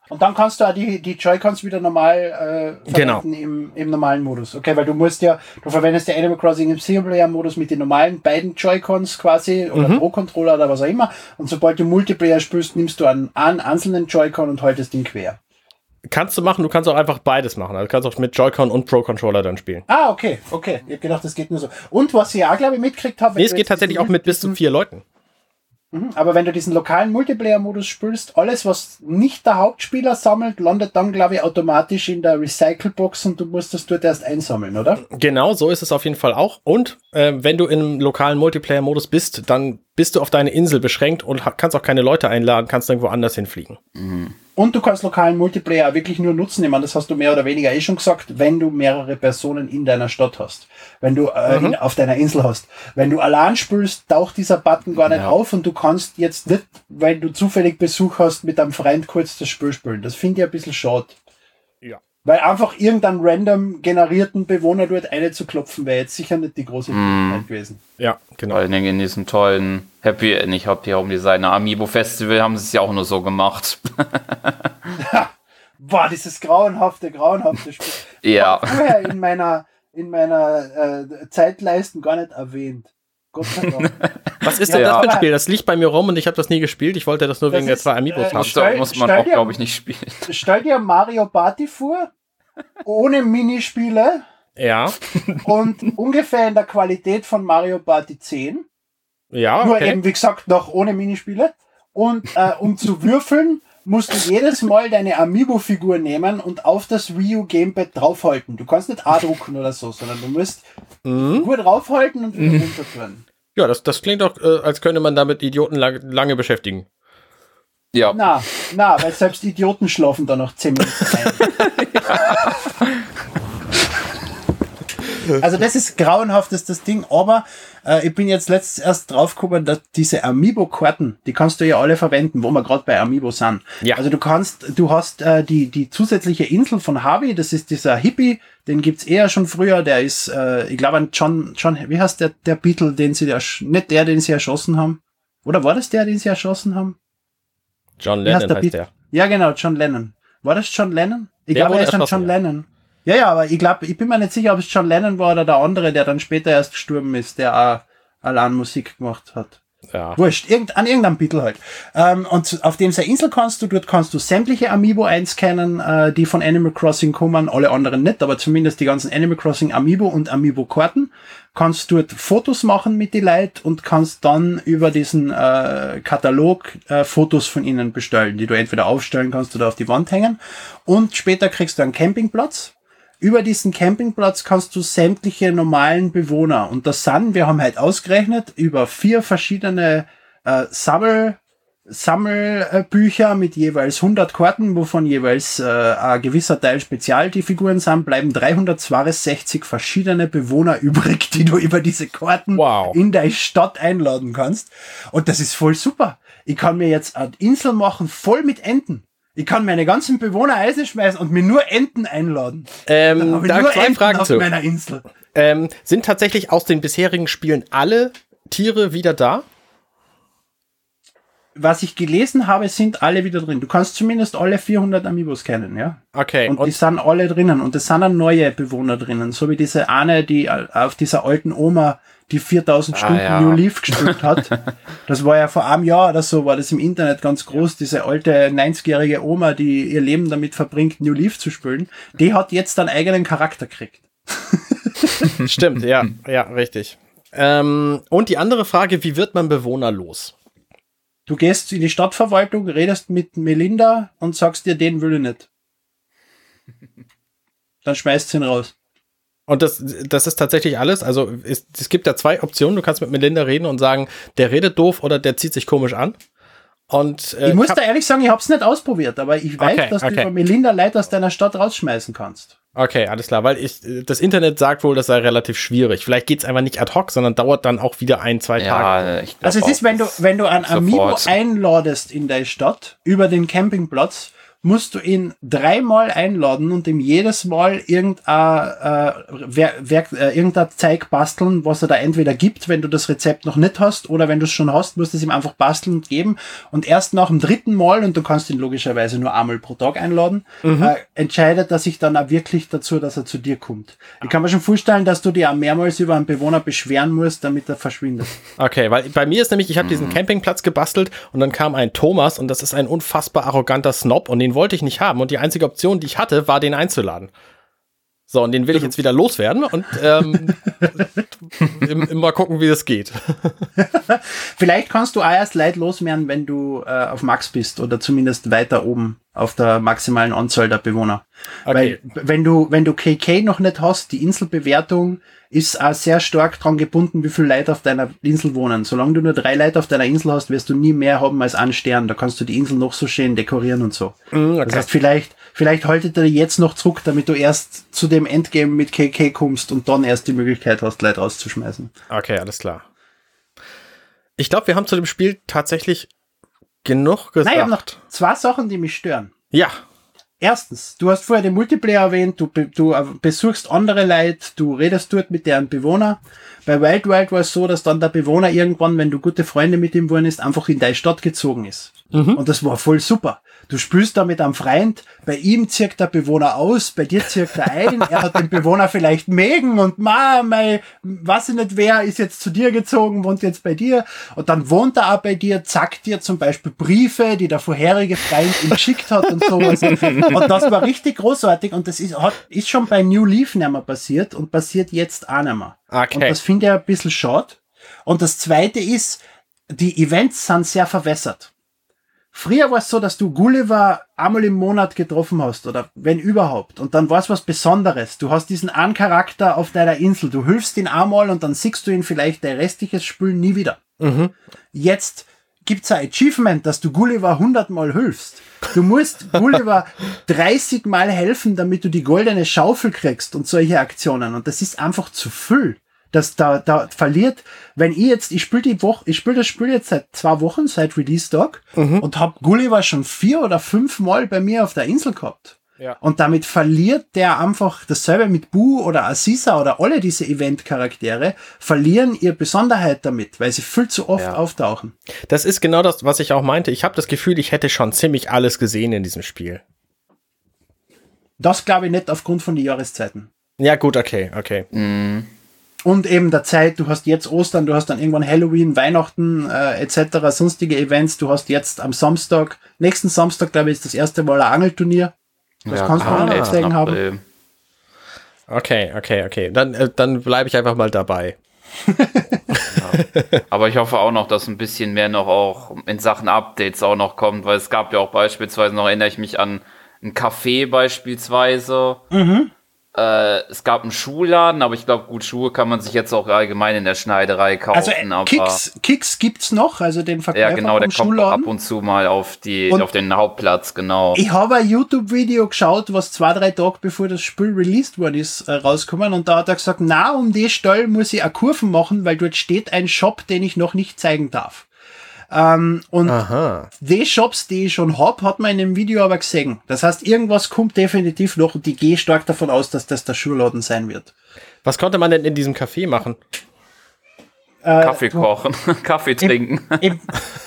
Und dann kannst du auch die, die Joy-Cons wieder normal äh, genau. im, im normalen Modus. Okay, weil du musst ja, du verwendest ja Animal Crossing im Singleplayer-Modus mit den normalen beiden Joy-Cons quasi oder mhm. Pro-Controller oder was auch immer. Und sobald du Multiplayer spielst, nimmst du einen, einen einzelnen Joy-Con und haltest ihn quer. Kannst du machen, du kannst auch einfach beides machen. Also du kannst auch mit Joy-Con und Pro-Controller dann spielen. Ah, okay, okay. Ich hab gedacht, das geht nur so. Und was ich auch, glaube ich, mitgekriegt habe. Nee, es geht tatsächlich auch mit bis zu vier Leuten. Mhm. Aber wenn du diesen lokalen Multiplayer-Modus spielst, alles, was nicht der Hauptspieler sammelt, landet dann, glaube ich, automatisch in der Recycle-Box und du musst das dort erst einsammeln, oder? Genau, so ist es auf jeden Fall auch. Und äh, wenn du im lokalen Multiplayer-Modus bist, dann bist du auf deine Insel beschränkt und kannst auch keine Leute einladen, kannst irgendwo anders hinfliegen. Mhm. Und du kannst lokalen Multiplayer wirklich nur nutzen. Ich meine, das hast du mehr oder weniger eh schon gesagt, wenn du mehrere Personen in deiner Stadt hast. Wenn du äh, mhm. in, auf deiner Insel hast. Wenn du allein spielst, taucht dieser Button gar nicht ja. auf und du kannst jetzt nicht, weil du zufällig Besuch hast, mit deinem Freund kurz das Spiel spielen. Das finde ich ein bisschen schade. Weil einfach irgendeinen random generierten Bewohner dort eine zu klopfen, wäre jetzt sicher nicht die große Möglichkeit mm. gewesen. Ja, genau. Vor allen Dingen in diesem tollen Happy, nicht Happy Home Designer Amiibo Festival haben sie es ja auch nur so gemacht. Boah, dieses grauenhafte, grauenhafte Spiel. *laughs* ja. Vorher in meiner, in meiner äh, Zeitleisten gar nicht erwähnt. Gott sei Dank. Was ist denn ja, das für ein Spiel? Das liegt bei mir rum und ich habe das nie gespielt. Ich wollte das nur das wegen ist, der zwei Amiibos äh, haben. Stell, muss man auch, glaube ich, nicht spielen. Stell dir Mario Party vor, ohne Minispiele. Ja. und ungefähr in der Qualität von Mario Party 10. Ja. Okay. Nur eben, wie gesagt, noch ohne Minispiele. Und äh, um zu würfeln, musst du jedes Mal deine Amiibo-Figur nehmen und auf das Wii U Gamepad draufhalten. Du kannst nicht A drucken oder so, sondern du musst mhm. Figur draufhalten und wieder mhm. runterführen. Ja, das, das klingt doch, äh, als könnte man damit Idioten lang, lange beschäftigen. Ja. Na, na, weil selbst Idioten schlafen da noch 10 Minuten ein. *laughs* *laughs* Also das ist grauenhaft, ist das Ding, aber äh, ich bin jetzt letztens erst draufgekommen, dass diese Amiibo-Karten, die kannst du ja alle verwenden, wo wir gerade bei Amiibo sind. Ja. Also du kannst, du hast äh, die, die zusätzliche Insel von Harvey, das ist dieser Hippie, den gibt's eher schon früher, der ist, äh, ich glaube, ein John, John, wie heißt der, der Beetle, den sie, nicht der, den sie erschossen haben? Oder war das der, den sie erschossen haben? John Lennon heißt, der. Ja, genau, John Lennon. War das John Lennon? Ich glaube, er ist dann John Lennon. Ja, ja, aber ich glaube, ich bin mir nicht sicher, ob es John Lennon war oder der andere, der dann später erst gestorben ist, der auch allein Musik gemacht hat. Ja. Wurscht, irgend, an irgendeinem Beetle halt. Ähm, und auf dem Insel kannst du, dort kannst du sämtliche Amiibo einscannen, äh, die von Animal Crossing kommen, alle anderen nicht, aber zumindest die ganzen Animal Crossing Amiibo und Amiibo-Karten. Kannst dort Fotos machen mit die Leute und kannst dann über diesen äh, Katalog äh, Fotos von ihnen bestellen, die du entweder aufstellen kannst oder auf die Wand hängen. Und später kriegst du einen Campingplatz, über diesen Campingplatz kannst du sämtliche normalen Bewohner, und das sind, wir haben halt ausgerechnet, über vier verschiedene äh, Sammel, Sammelbücher mit jeweils 100 Karten, wovon jeweils äh, ein gewisser Teil spezial die Figuren sind, bleiben 362 verschiedene Bewohner *laughs* übrig, die du über diese Karten wow. in deine Stadt einladen kannst. Und das ist voll super. Ich kann mir jetzt eine Insel machen, voll mit Enten. Ich kann meine ganzen Bewohner Eisen schmeißen und mir nur Enten einladen. Ähm, da nur zwei Enten Fragen auf zu. meiner Insel. Ähm, sind tatsächlich aus den bisherigen Spielen alle Tiere wieder da? was ich gelesen habe, sind alle wieder drin. Du kannst zumindest alle 400 Amiibos kennen, ja? Okay. Und, und die sind alle drinnen. Und es sind dann neue Bewohner drinnen. So wie diese eine, die auf dieser alten Oma die 4000 ah, Stunden ja. New Leaf gespielt hat. *laughs* das war ja vor einem Jahr oder so, war das im Internet ganz groß. Diese alte 90-jährige Oma, die ihr Leben damit verbringt, New Leaf zu spielen. Die hat jetzt einen eigenen Charakter gekriegt. *laughs* Stimmt, ja, ja, richtig. Ähm, und die andere Frage, wie wird man Bewohner los? Du gehst in die Stadtverwaltung, redest mit Melinda und sagst dir, den will ich nicht. Dann schmeißt sie ihn raus. Und das, das ist tatsächlich alles. Also es, es gibt da zwei Optionen. Du kannst mit Melinda reden und sagen, der redet doof oder der zieht sich komisch an. Und, äh, ich muss da ehrlich sagen, ich habe es nicht ausprobiert, aber ich weiß, okay, dass okay. du über Melinda Leute aus deiner Stadt rausschmeißen kannst. Okay, alles klar, weil ich, das Internet sagt wohl, das sei relativ schwierig. Vielleicht geht es einfach nicht ad hoc, sondern dauert dann auch wieder ein, zwei ja, Tage. Also es ist, wenn du, wenn du ein Amiibo einladest in deine Stadt über den Campingplatz, musst du ihn dreimal einladen und ihm jedes Mal irgendein, äh, Werk, äh, irgendein Zeug basteln, was er da entweder gibt, wenn du das Rezept noch nicht hast, oder wenn du es schon hast, musst du es ihm einfach basteln und geben. Und erst nach dem dritten Mal, und du kannst ihn logischerweise nur einmal pro Tag einladen, mhm. äh, entscheidet er sich dann auch wirklich dazu, dass er zu dir kommt. Ich kann mir schon vorstellen, dass du dir auch mehrmals über einen Bewohner beschweren musst, damit er verschwindet. Okay, weil bei mir ist nämlich, ich habe diesen mhm. Campingplatz gebastelt und dann kam ein Thomas und das ist ein unfassbar arroganter Snob und den wollte ich nicht haben. Und die einzige Option, die ich hatte, war, den einzuladen. So, und den will ich jetzt wieder loswerden und ähm, *laughs* immer gucken, wie das geht. *laughs* Vielleicht kannst du auch erst Leid loswerden, wenn du äh, auf Max bist oder zumindest weiter oben auf der maximalen Anzahl der Bewohner. Okay. Weil wenn du, wenn du KK noch nicht hast, die Inselbewertung ist auch sehr stark dran gebunden, wie viele Leute auf deiner Insel wohnen. Solange du nur drei Leute auf deiner Insel hast, wirst du nie mehr haben als einen Stern. Da kannst du die Insel noch so schön dekorieren und so. Mm, okay. Das heißt, vielleicht, vielleicht haltet er jetzt noch zurück, damit du erst zu dem Endgame mit KK kommst und dann erst die Möglichkeit hast, Leute rauszuschmeißen. Okay, alles klar. Ich glaube, wir haben zu dem Spiel tatsächlich genug gesagt. Nein, ich habe noch zwei Sachen, die mich stören. Ja, Erstens, du hast vorher den Multiplayer erwähnt, du, du besuchst andere Leute, du redest dort mit deren Bewohner. Bei Wild Wild war es so, dass dann der Bewohner irgendwann, wenn du gute Freunde mit ihm geworden ist, einfach in deine Stadt gezogen ist. Mhm. Und das war voll super. Du spielst da mit einem Freund, bei ihm zirkt der Bewohner aus, bei dir zirkt er ein, er hat den Bewohner vielleicht mägen und ma, mei, weiß ich nicht wer, ist jetzt zu dir gezogen, wohnt jetzt bei dir und dann wohnt er auch bei dir, zackt dir zum Beispiel Briefe, die der vorherige Freund ihm geschickt hat und sowas. Und das war richtig großartig und das ist, hat, ist schon bei New Leaf nicht mehr passiert und passiert jetzt auch nicht mehr. Okay. Und das finde ich ein bisschen schade. Und das zweite ist, die Events sind sehr verwässert. Früher war es so, dass du Gulliver einmal im Monat getroffen hast oder wenn überhaupt. Und dann war es was Besonderes. Du hast diesen einen Charakter auf deiner Insel. Du hilfst ihn einmal und dann siehst du ihn vielleicht der restliches Spiel nie wieder. Mhm. Jetzt gibt's ein Achievement, dass du Gulliver 100 Mal hilfst. Du musst Gulliver 30 Mal helfen, damit du die goldene Schaufel kriegst und solche Aktionen. Und das ist einfach zu viel dass da, da verliert, wenn ich jetzt, ich spiele die Woche, ich spiele das Spiel jetzt seit zwei Wochen, seit Release Dog mhm. und hab Gulliver schon vier oder fünf Mal bei mir auf der Insel gehabt. Ja. Und damit verliert der einfach dasselbe mit Boo oder Aziza oder alle diese Event-Charaktere verlieren ihre Besonderheit damit, weil sie viel zu oft ja. auftauchen. Das ist genau das, was ich auch meinte. Ich habe das Gefühl, ich hätte schon ziemlich alles gesehen in diesem Spiel. Das glaube ich nicht aufgrund von den Jahreszeiten. Ja, gut, okay, okay. Mm und eben der Zeit, du hast jetzt Ostern, du hast dann irgendwann Halloween, Weihnachten äh, etc., sonstige Events, du hast jetzt am Samstag, nächsten Samstag, glaube ich, ist das erste Mal ein Angelturnier. Das ja, kannst du auch noch gesehen haben. Okay, okay, okay. Dann, äh, dann bleibe ich einfach mal dabei. ja. Aber ich hoffe auch noch, dass ein bisschen mehr noch auch in Sachen Updates auch noch kommt, weil es gab ja auch beispielsweise, noch erinnere ich mich an ein Café beispielsweise. Mhm äh, es gab einen Schuhladen, aber ich glaube, gut, Schuhe kann man sich jetzt auch allgemein in der Schneiderei kaufen. Also äh, Kicks, Kicks gibt's noch, also den Verkäufer Ja, genau, der kommt ab und zu mal auf, die, und auf den Hauptplatz, genau. Ich habe ein YouTube-Video geschaut, was zwei, drei Tage bevor das Spiel released worden ist, äh, rauskommen und da hat er gesagt, na, um die Stelle muss ich eine Kurven machen, weil dort steht ein Shop, den ich noch nicht zeigen darf. Ähm, und Aha. die Shops, die ich schon hab, hat man in dem Video aber gesehen. Das heißt, irgendwas kommt definitiv noch und die gehe stark davon aus, dass das der Schuhladen sein wird. Was konnte man denn in diesem Café machen? Äh, Kaffee kochen, *laughs* Kaffee trinken. Im, im,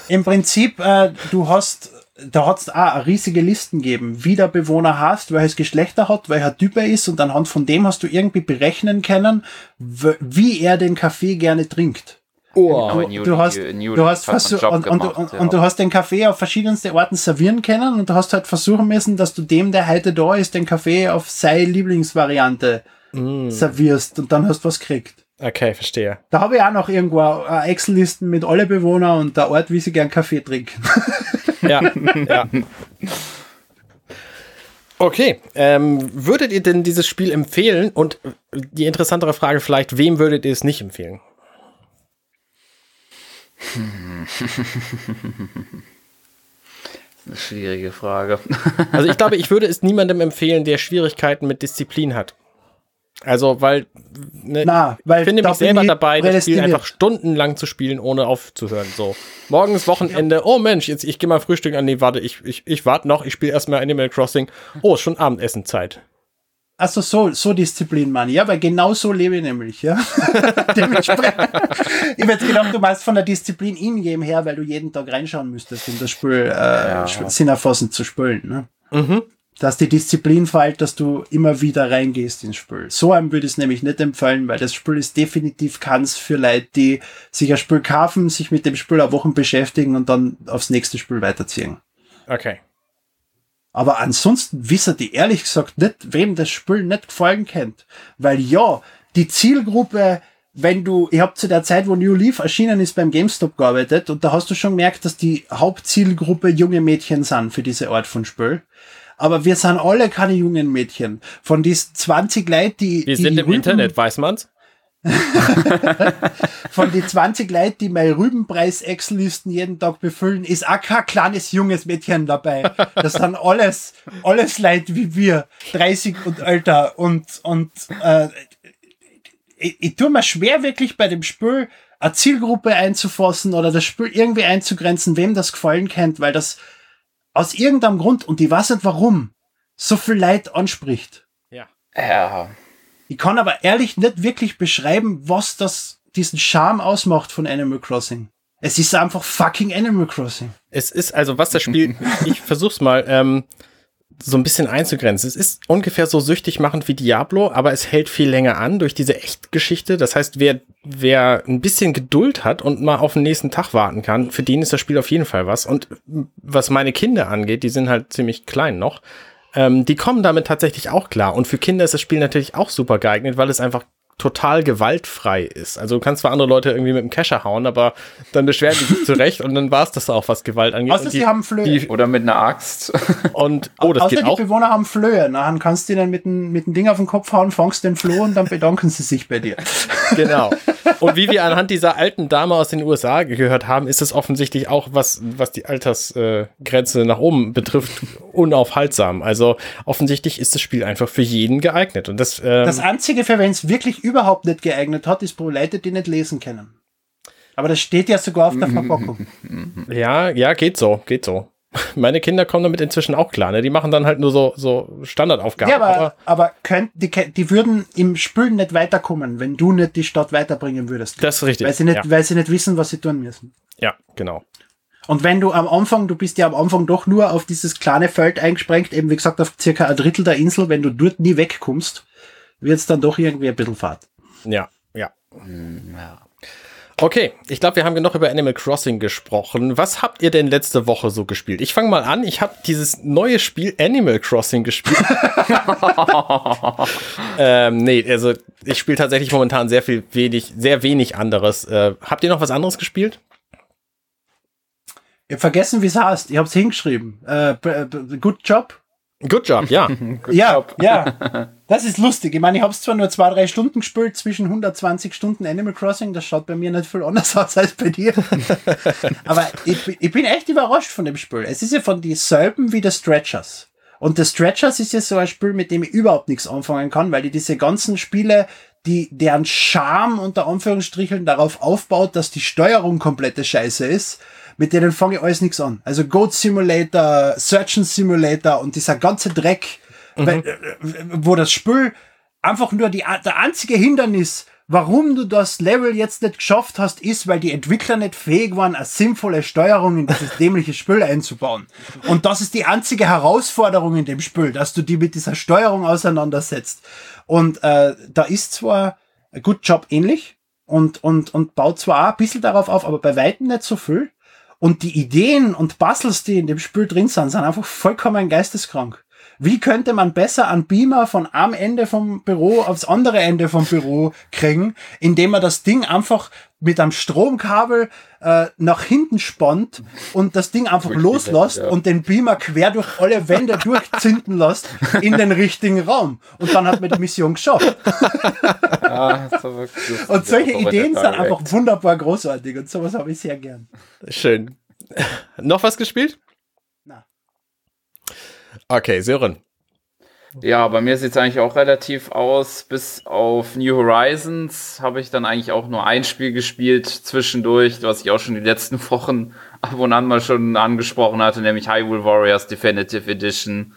im Prinzip, äh, du hast da hat es auch riesige Listen gegeben, wie der Bewohner heißt, welches Geschlecht er hat, welcher Typ er ist und anhand von dem hast du irgendwie berechnen können, wie er den Kaffee gerne trinkt. Oh, du, du hast, du hast versucht, und, und, und, ja. und, du hast den Kaffee auf verschiedenste Orten servieren können und du hast halt versuchen müssen, dass du dem, der heute da ist, den Kaffee auf seine Lieblingsvariante mm. servierst und dann hast du was gekriegt. Okay, verstehe. Da habe ich auch noch irgendwo Excel-Listen mit alle Bewohner und der Ort, wie sie gern Kaffee trinken. *laughs* Ja, ja. Okay, ähm, würdet ihr denn dieses Spiel empfehlen? Und die interessantere Frage vielleicht, wem würdet ihr es nicht empfehlen? Eine schwierige Frage. *laughs* Also ich glaube, ich würde es niemandem empfehlen, der Schwierigkeiten mit Disziplin hat. Also, weil, ne, Na, weil ich finde mich selber dabei, das Spiel einfach stundenlang zu spielen, ohne aufzuhören. So, morgens Wochenende, ja. oh Mensch, jetzt ich gehe mal frühstücken an. Nee, warte, ich, ich, ich warte noch, ich spiele erstmal Animal Crossing. Oh, ist schon Abendessenzeit. Achso, so, so Disziplin, Mann. Ja, weil genau so lebe ich nämlich, ja. *laughs* Dementsprechend. ich hätte gedacht, du meinst von der Disziplin in game her, weil du jeden Tag reinschauen müsstest, um das Spiel äh, ja. sinnerfassend zu spülen, ne? Mhm dass die Disziplin fällt, dass du immer wieder reingehst ins Spiel. So einem würde ich es nämlich nicht empfehlen, weil das Spiel ist definitiv keins für Leute, die sich ein Spiel kaufen, sich mit dem Spiel eine Wochen beschäftigen und dann aufs nächste Spiel weiterziehen. Okay. Aber ansonsten wissen die ehrlich gesagt nicht, wem das Spiel nicht gefallen kennt. Weil ja, die Zielgruppe, wenn du, ich habe zu der Zeit, wo New Leaf erschienen ist, beim GameStop gearbeitet und da hast du schon gemerkt, dass die Hauptzielgruppe junge Mädchen sind für diese Art von Spiel aber wir sind alle keine jungen Mädchen. Von diesen 20 Leuten, die. Wir sind die im Rüben, Internet, weiß man's? *laughs* Von den 20 Leuten, die meine Rübenpreis-Excel-Listen jeden Tag befüllen, ist auch kein kleines junges Mädchen dabei. Das sind alles, alles Leute wie wir, 30 und älter. Und, und äh, ich, ich tue mir schwer, wirklich bei dem Spiel eine Zielgruppe einzufassen oder das Spiel irgendwie einzugrenzen, wem das gefallen kennt, weil das aus irgendeinem Grund, und ich weiß nicht warum, so viel Leid anspricht. Ja. Ja. Ich kann aber ehrlich nicht wirklich beschreiben, was das, diesen Charme ausmacht von Animal Crossing. Es ist einfach fucking Animal Crossing. Es ist also, was das Spiel, *laughs* ich versuch's mal, ähm, so ein bisschen einzugrenzen. Es ist ungefähr so süchtig machend wie Diablo, aber es hält viel länger an durch diese Echtgeschichte. Das heißt, wer, wer ein bisschen Geduld hat und mal auf den nächsten Tag warten kann, für den ist das Spiel auf jeden Fall was. Und was meine Kinder angeht, die sind halt ziemlich klein noch, ähm, die kommen damit tatsächlich auch klar. Und für Kinder ist das Spiel natürlich auch super geeignet, weil es einfach total gewaltfrei ist. Also du kannst zwar andere Leute irgendwie mit dem Kescher hauen, aber dann beschweren die sich zurecht und dann war es das auch, was Gewalt angeht. Außer sie haben Flöhe. Oder mit einer Axt. Und, oh, das Außer geht die Bewohner haben Flöhe. Dann kannst du ihnen mit dem, mit dem Ding auf den Kopf hauen, fangst den Floh und dann bedanken sie sich bei dir. *laughs* Genau. Und wie wir anhand dieser alten Dame aus den USA gehört haben, ist es offensichtlich auch, was, was die Altersgrenze äh, nach oben betrifft, unaufhaltsam. Also offensichtlich ist das Spiel einfach für jeden geeignet. Und das, ähm, das Einzige, für wenn es wirklich überhaupt nicht geeignet hat, ist pro Leute, die nicht lesen können. Aber das steht ja sogar auf der *laughs* Verpackung. Ja, ja, geht so, geht so. Meine Kinder kommen damit inzwischen auch klar. Ne? Die machen dann halt nur so, so Standardaufgaben. Ja, aber, aber, aber könnt, die, die würden im Spülen nicht weiterkommen, wenn du nicht die Stadt weiterbringen würdest. Das ist richtig. Weil sie nicht, ja. weil sie nicht wissen, was sie tun müssen. Ja, genau. Und wenn du am Anfang, du bist ja am Anfang doch nur auf dieses kleine Feld eingesprengt, eben wie gesagt auf circa ein Drittel der Insel, wenn du dort nie wegkommst, wird es dann doch irgendwie ein bisschen Fahrt. Ja, ja. Ja. Okay, ich glaube, wir haben genug über Animal Crossing gesprochen. Was habt ihr denn letzte Woche so gespielt? Ich fange mal an. Ich habe dieses neue Spiel Animal Crossing gespielt. *laughs* ähm, nee, also ich spiele tatsächlich momentan sehr viel wenig, sehr wenig anderes. Äh, habt ihr noch was anderes gespielt? Ich habe vergessen, wie es heißt. Ich habe es hingeschrieben. Äh, good Job. Good Job, ja. *laughs* Good ja, job. *laughs* ja. Das ist lustig. Ich meine, ich habe es zwar nur zwei, drei Stunden gespielt, zwischen 120 Stunden Animal Crossing. Das schaut bei mir nicht viel anders *laughs* aus als bei dir. Aber ich, ich, bin echt überrascht von dem Spiel. Es ist ja von dieselben wie The Stretchers. Und The Stretchers ist ja so ein Spiel, mit dem ich überhaupt nichts anfangen kann, weil die diese ganzen Spiele, die deren Charme unter Anführungsstrichen darauf aufbaut, dass die Steuerung komplette Scheiße ist mit denen fange ich alles nichts an. Also Goat Simulator, Surgeon Simulator und dieser ganze Dreck, mhm. weil, äh, wo das Spiel einfach nur die, der einzige Hindernis, warum du das Level jetzt nicht geschafft hast, ist, weil die Entwickler nicht fähig waren, eine sinnvolle Steuerung in dieses *laughs* dämliche Spiel einzubauen. Und das ist die einzige Herausforderung in dem Spiel, dass du die mit dieser Steuerung auseinandersetzt. Und äh, da ist zwar ein Good Job ähnlich und, und, und baut zwar auch ein bisschen darauf auf, aber bei weitem nicht so viel. Und die Ideen und Puzzles, die in dem Spiel drin sind, sind einfach vollkommen geisteskrank. Wie könnte man besser einen Beamer von einem Ende vom Büro aufs andere Ende vom Büro kriegen, indem man das Ding einfach mit einem Stromkabel äh, nach hinten spannt und das Ding einfach loslässt ja. und den Beamer quer durch alle Wände durchzünden lässt in den richtigen Raum. Und dann hat man die Mission geschafft. *laughs* Ja, und solche Ideen sind einfach wunderbar großartig und sowas habe ich sehr gern. Schön. Noch was gespielt? Okay, Sören. Ja, bei mir sieht es eigentlich auch relativ aus. Bis auf New Horizons habe ich dann eigentlich auch nur ein Spiel gespielt zwischendurch, was ich auch schon die letzten *laughs* Wochen ab und an mal schon angesprochen hatte, nämlich Hyrule Warriors Definitive Edition.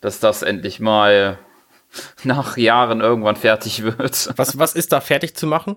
Dass das endlich mal *laughs* nach Jahren irgendwann fertig wird. *laughs* Was, was ist da fertig zu machen?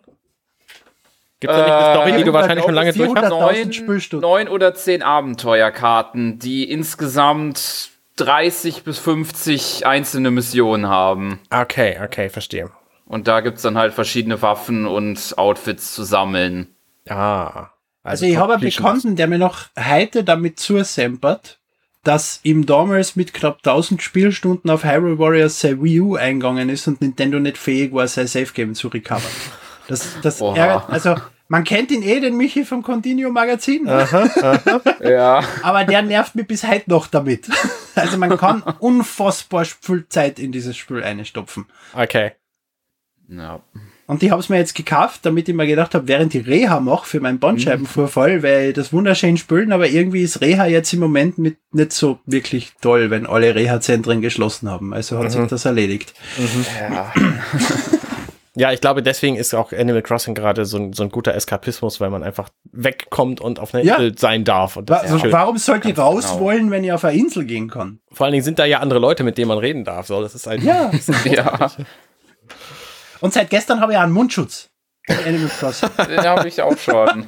Gibt es da nicht eine Story, die du wahrscheinlich schon lange durch hast? Neun, neun oder zehn Abenteuerkarten, die insgesamt 30 bis 50 einzelne Missionen haben. Okay, okay, verstehe. Und da gibt es dann halt verschiedene Waffen und Outfits zu sammeln. Ah. Also, also ich habe einen Bekannten, der mir noch heute damit zusempert, dass ihm damals mit knapp 1000 Spielstunden auf Hyrule Warriors sein Wii U eingegangen ist und Nintendo nicht fähig war, sein Safe Game zu recovern. *laughs* Das, das ärgert, also man kennt ihn eh, den Michi vom Continuum Magazin. Aha, aha. ja. Aber der nervt mich bis heute noch damit. Also man kann unfassbar viel Zeit in dieses Spiel einstopfen. Okay. Ja. Und ich habe es mir jetzt gekauft, damit ich mir gedacht habe, während ich Reha mache für meinen Bandscheibenvorfall, mhm. weil das wunderschön spülen, aber irgendwie ist Reha jetzt im Moment mit nicht so wirklich toll, wenn alle Reha-Zentren geschlossen haben. Also hat mhm. sich das erledigt. Mhm. Ja. Ja, ich glaube, deswegen ist auch Animal Crossing gerade so ein, so ein guter Eskapismus, weil man einfach wegkommt und auf einer ja. Insel sein darf. Wa also, warum sollt ihr raus genau. wollen, wenn ihr auf eine Insel gehen kann? Vor allen Dingen sind da ja andere Leute, mit denen man reden darf. So, das ist ein ja. *laughs* ja. Und seit gestern habe ich einen Mundschutz. Animal Crossing. *laughs* Den habe ich auch schon.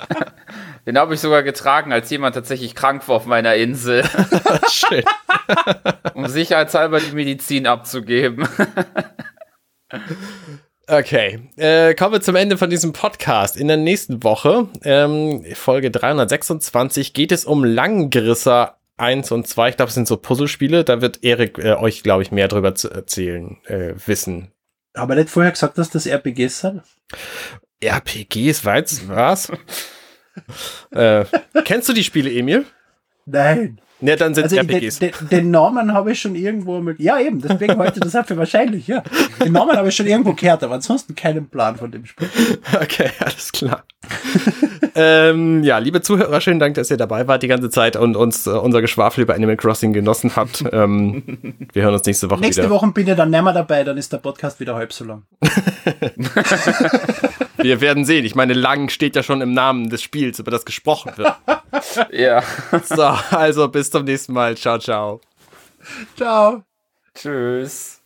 *laughs* Den habe ich sogar getragen, als jemand tatsächlich krank war auf meiner Insel. Schön. um sicherheitshalber die Medizin abzugeben. *laughs* Okay, äh, kommen wir zum Ende von diesem Podcast. In der nächsten Woche, ähm, Folge 326, geht es um Langrisser 1 und 2. Ich glaube, es sind so Puzzlespiele. Da wird Erik äh, euch, glaube ich, mehr drüber zu erzählen, äh, wissen. Aber nicht vorher gesagt, dass das RPGs sind? RPGs, weißt was? *laughs* äh, kennst du die Spiele, Emil? Nein. Ja, dann sind also RPGs. Den, den, den, Namen habe ich schon irgendwo mit. Ja, eben, deswegen heute das für wahrscheinlich, ja. Den Namen habe ich schon irgendwo gehört, aber ansonsten keinen Plan von dem Spiel. *laughs* Okay, alles klar. ähm, ja, liebe Zuhörer, schönen Dank, dass ihr dabei wart die ganze Zeit und uns äh, unser Geschwafel über Animal Crossing genossen habt. *laughs* ähm, wir hören uns nächste Woche nächste wieder. Nächste Woche bin ich dann nicht mehr dabei, dann ist der Podcast wieder halb so lang. *laughs* Wir werden sehen. Ich meine, lang steht ja schon im Namen des Spiels, über das gesprochen wird. *laughs* ja. So, also bis zum nächsten Mal. Ciao, ciao. Ciao. Tschüss.